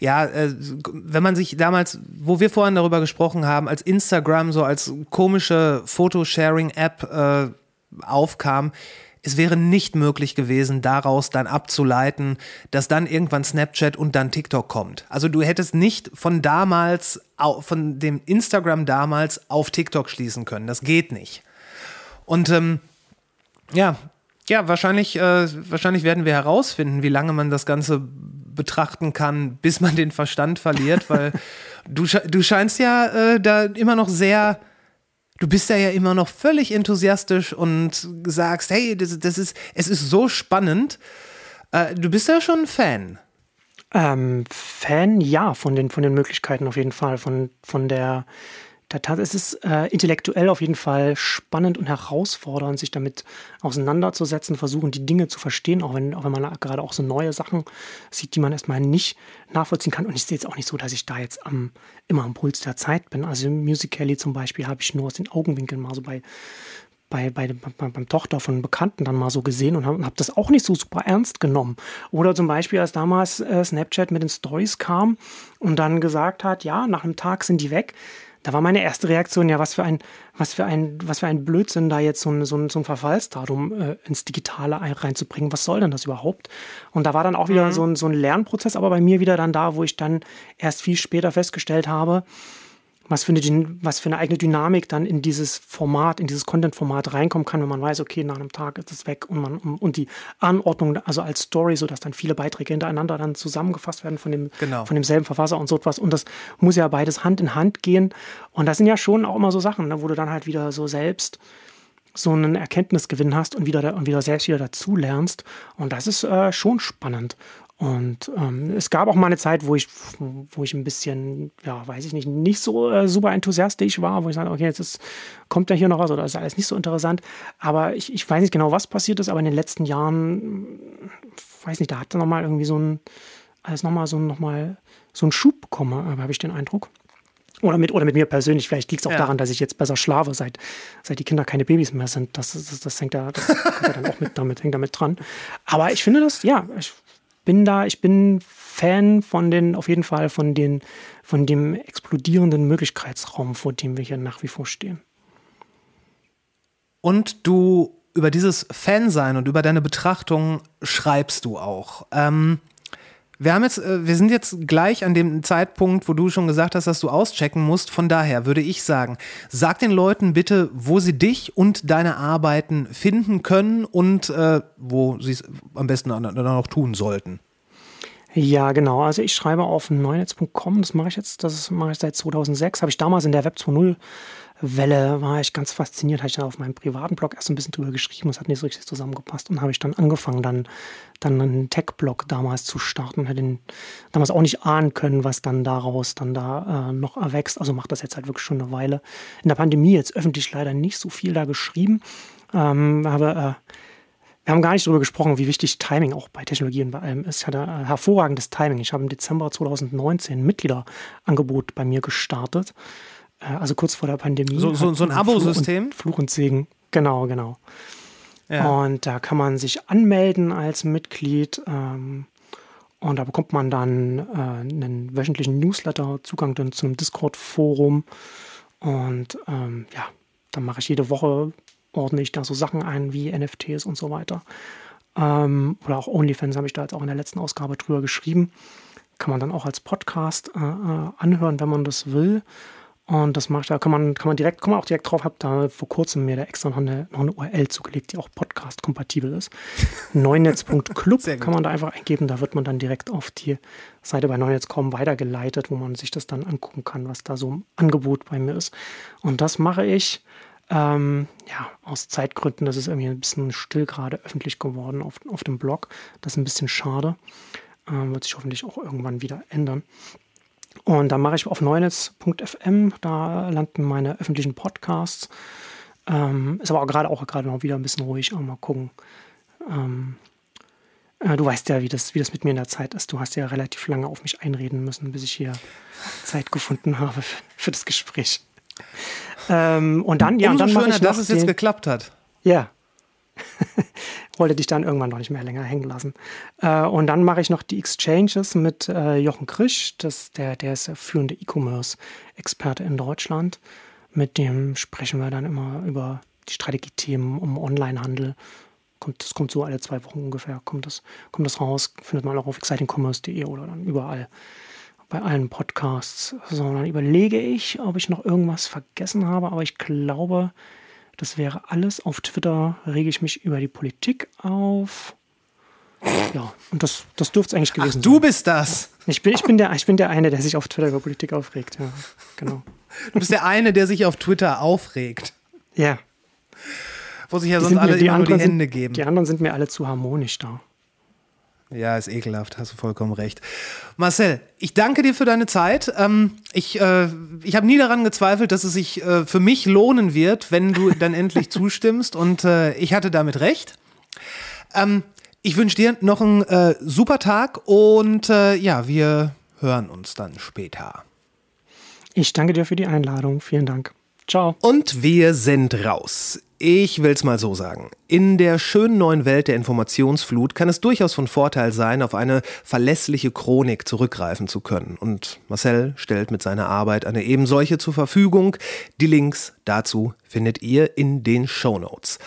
Ja, äh, wenn man sich damals, wo wir vorhin darüber gesprochen haben, als Instagram so als komische Photosharing-App äh, aufkam, es wäre nicht möglich gewesen, daraus dann abzuleiten, dass dann irgendwann Snapchat und dann TikTok kommt. Also du hättest nicht von damals, von dem Instagram damals auf TikTok schließen können. Das geht nicht. Und ähm, ja, ja, wahrscheinlich, äh, wahrscheinlich werden wir herausfinden, wie lange man das Ganze betrachten kann, bis man den Verstand verliert, weil du, du scheinst ja äh, da immer noch sehr, du bist da ja immer noch völlig enthusiastisch und sagst, hey, das, das ist, es ist so spannend. Äh, du bist ja schon ein Fan. Ähm, Fan, ja, von den, von den Möglichkeiten auf jeden Fall. Von, von der, es ist äh, intellektuell auf jeden Fall spannend und herausfordernd, sich damit auseinanderzusetzen, versuchen, die Dinge zu verstehen, auch wenn, auch wenn man gerade auch so neue Sachen sieht, die man erstmal nicht nachvollziehen kann. Und ich sehe jetzt auch nicht so, dass ich da jetzt am, immer am Puls der Zeit bin. Also Musical.ly zum Beispiel habe ich nur aus den Augenwinkeln mal so bei bei, bei, bei, beim Tochter von Bekannten dann mal so gesehen und habe hab das auch nicht so super ernst genommen. Oder zum Beispiel, als damals äh, Snapchat mit den Stories kam und dann gesagt hat, ja, nach einem Tag sind die weg. Da war meine erste Reaktion, ja, was für ein, was für ein, was für ein Blödsinn, da jetzt so ein, so ein, so ein Verfallsdatum äh, ins Digitale reinzubringen. Was soll denn das überhaupt? Und da war dann auch wieder mhm. so, ein, so ein Lernprozess, aber bei mir wieder dann da, wo ich dann erst viel später festgestellt habe, was für, eine, was für eine eigene Dynamik dann in dieses Format, in dieses Content-Format reinkommen kann, wenn man weiß, okay, nach einem Tag ist es weg und man und die Anordnung, also als Story, so dass dann viele Beiträge hintereinander dann zusammengefasst werden von dem genau. von demselben Verfasser und so etwas. Und das muss ja beides Hand in Hand gehen. Und das sind ja schon auch immer so Sachen, ne, wo du dann halt wieder so selbst so einen Erkenntnisgewinn hast und wieder, und wieder selbst wieder dazu lernst. Und das ist äh, schon spannend. Und ähm, es gab auch mal eine Zeit, wo ich, wo ich ein bisschen, ja, weiß ich nicht, nicht so äh, super enthusiastisch war, wo ich sage, okay, jetzt ist, kommt ja hier noch was oder ist alles nicht so interessant. Aber ich, ich weiß nicht genau, was passiert ist, aber in den letzten Jahren, weiß nicht, da hat er nochmal irgendwie so ein, alles nochmal so, noch mal, so einen Schub bekommen, habe ich den Eindruck. Oder mit, oder mit mir persönlich. Vielleicht liegt es auch ja. daran, dass ich jetzt besser schlafe, seit, seit die Kinder keine Babys mehr sind. Das, das, das hängt da, das kommt ja dann auch mit damit, hängt damit dran. Aber ich finde das, ja, ich bin da, ich bin Fan von den, auf jeden Fall von den, von dem explodierenden Möglichkeitsraum, vor dem wir hier nach wie vor stehen. Und du über dieses Fansein und über deine Betrachtung schreibst du auch. Ähm, wir haben jetzt, äh, wir sind jetzt gleich an dem Zeitpunkt, wo du schon gesagt hast, dass du auschecken musst. Von daher würde ich sagen, sag den Leuten bitte, wo sie dich und deine Arbeiten finden können und äh, wo sie es am besten dann auch tun sollten. Ja, genau. Also ich schreibe auf neunetz.com, das mache ich jetzt, das mache ich seit 2006. Habe ich damals in der Web 2.0 Welle war ich ganz fasziniert, habe ich dann auf meinem privaten Blog erst ein bisschen drüber geschrieben, es hat nicht so richtig zusammengepasst und habe ich dann angefangen, dann, dann einen Tech-Blog damals zu starten, hätte damals auch nicht ahnen können, was dann daraus dann da äh, noch erwächst. Also macht das jetzt halt wirklich schon eine Weile. In der Pandemie jetzt öffentlich leider nicht so viel da geschrieben, ähm, habe äh, wir haben gar nicht darüber gesprochen, wie wichtig Timing auch bei Technologie und bei allem ist. Ich hatte ein hervorragendes Timing. Ich habe im Dezember 2019 ein Mitgliederangebot bei mir gestartet. Äh, also kurz vor der Pandemie. So, so, so ein Abo-System? Fluch, Fluch, und Segen. Genau, genau. Ja. Und da kann man sich anmelden als Mitglied. Ähm, und da bekommt man dann äh, einen wöchentlichen Newsletter, Zugang dann zu einem Discord-Forum. Und ähm, ja, dann mache ich jede Woche ordne ich da so Sachen ein wie NFTs und so weiter. Ähm, oder auch OnlyFans habe ich da jetzt auch in der letzten Ausgabe drüber geschrieben. Kann man dann auch als Podcast äh, äh anhören, wenn man das will. Und das macht da kann man, kann man direkt, kann man auch direkt drauf, habe da vor kurzem mir da extra noch eine, noch eine URL zugelegt, die auch Podcast-kompatibel ist. neunetz.club kann man da einfach eingeben, da wird man dann direkt auf die Seite bei neunetz.com weitergeleitet, wo man sich das dann angucken kann, was da so ein Angebot bei mir ist. Und das mache ich ähm, ja, aus Zeitgründen, das ist irgendwie ein bisschen still gerade öffentlich geworden auf, auf dem Blog. Das ist ein bisschen schade. Ähm, wird sich hoffentlich auch irgendwann wieder ändern. Und dann mache ich auf neunetz.fm, da landen meine öffentlichen Podcasts. Ähm, ist aber auch gerade auch gerade noch wieder ein bisschen ruhig. Auch mal gucken. Ähm, äh, du weißt ja, wie das, wie das mit mir in der Zeit ist. Du hast ja relativ lange auf mich einreden müssen, bis ich hier Zeit gefunden habe für, für das Gespräch. Ähm, und dann, ja, und dann schöner, dass es jetzt geklappt hat. Ja. Wollte dich dann irgendwann noch nicht mehr länger hängen lassen. Äh, und dann mache ich noch die Exchanges mit äh, Jochen Krisch, das, der, der ist der führende E-Commerce-Experte in Deutschland. Mit dem sprechen wir dann immer über die Strategiethemen um Onlinehandel. Kommt, das kommt so alle zwei Wochen ungefähr, kommt das, kommt das raus. Findet man auch auf excitingcommerce.de oder dann überall bei allen Podcasts, sondern überlege ich, ob ich noch irgendwas vergessen habe, aber ich glaube, das wäre alles. Auf Twitter rege ich mich über die Politik auf. Ja, und das, das dürfte es eigentlich gewesen Ach, du sein. Du bist das. Ich bin, ich, bin der, ich bin der eine, der sich auf Twitter über Politik aufregt. Ja, genau. Du bist der eine, der sich auf Twitter aufregt. Ja. Wo sich ja die sonst alle mir, immer nur die Hände sind, geben. Die anderen sind mir alle zu harmonisch da. Ja, ist ekelhaft, hast du vollkommen recht. Marcel, ich danke dir für deine Zeit. Ähm, ich äh, ich habe nie daran gezweifelt, dass es sich äh, für mich lohnen wird, wenn du dann endlich zustimmst. Und äh, ich hatte damit recht. Ähm, ich wünsche dir noch einen äh, super Tag und äh, ja, wir hören uns dann später. Ich danke dir für die Einladung. Vielen Dank. Ciao. Und wir sind raus. Ich will's mal so sagen. In der schönen neuen Welt der Informationsflut kann es durchaus von Vorteil sein, auf eine verlässliche Chronik zurückgreifen zu können. Und Marcel stellt mit seiner Arbeit eine ebensolche zur Verfügung. Die Links dazu findet ihr in den Show Notes.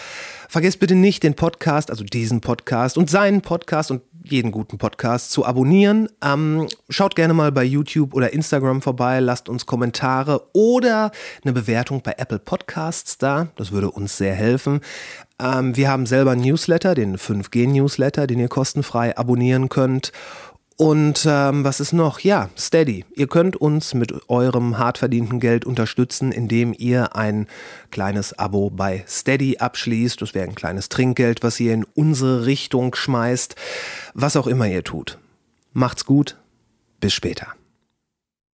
Vergesst bitte nicht, den Podcast, also diesen Podcast und seinen Podcast und jeden guten Podcast zu abonnieren. Ähm, schaut gerne mal bei YouTube oder Instagram vorbei, lasst uns Kommentare oder eine Bewertung bei Apple Podcasts da. Das würde uns sehr helfen. Ähm, wir haben selber einen Newsletter, den 5G-Newsletter, den ihr kostenfrei abonnieren könnt. Und ähm, was ist noch? Ja, Steady. Ihr könnt uns mit eurem hart verdienten Geld unterstützen, indem ihr ein kleines Abo bei Steady abschließt. Das wäre ein kleines Trinkgeld, was ihr in unsere Richtung schmeißt. Was auch immer ihr tut. Macht's gut. Bis später.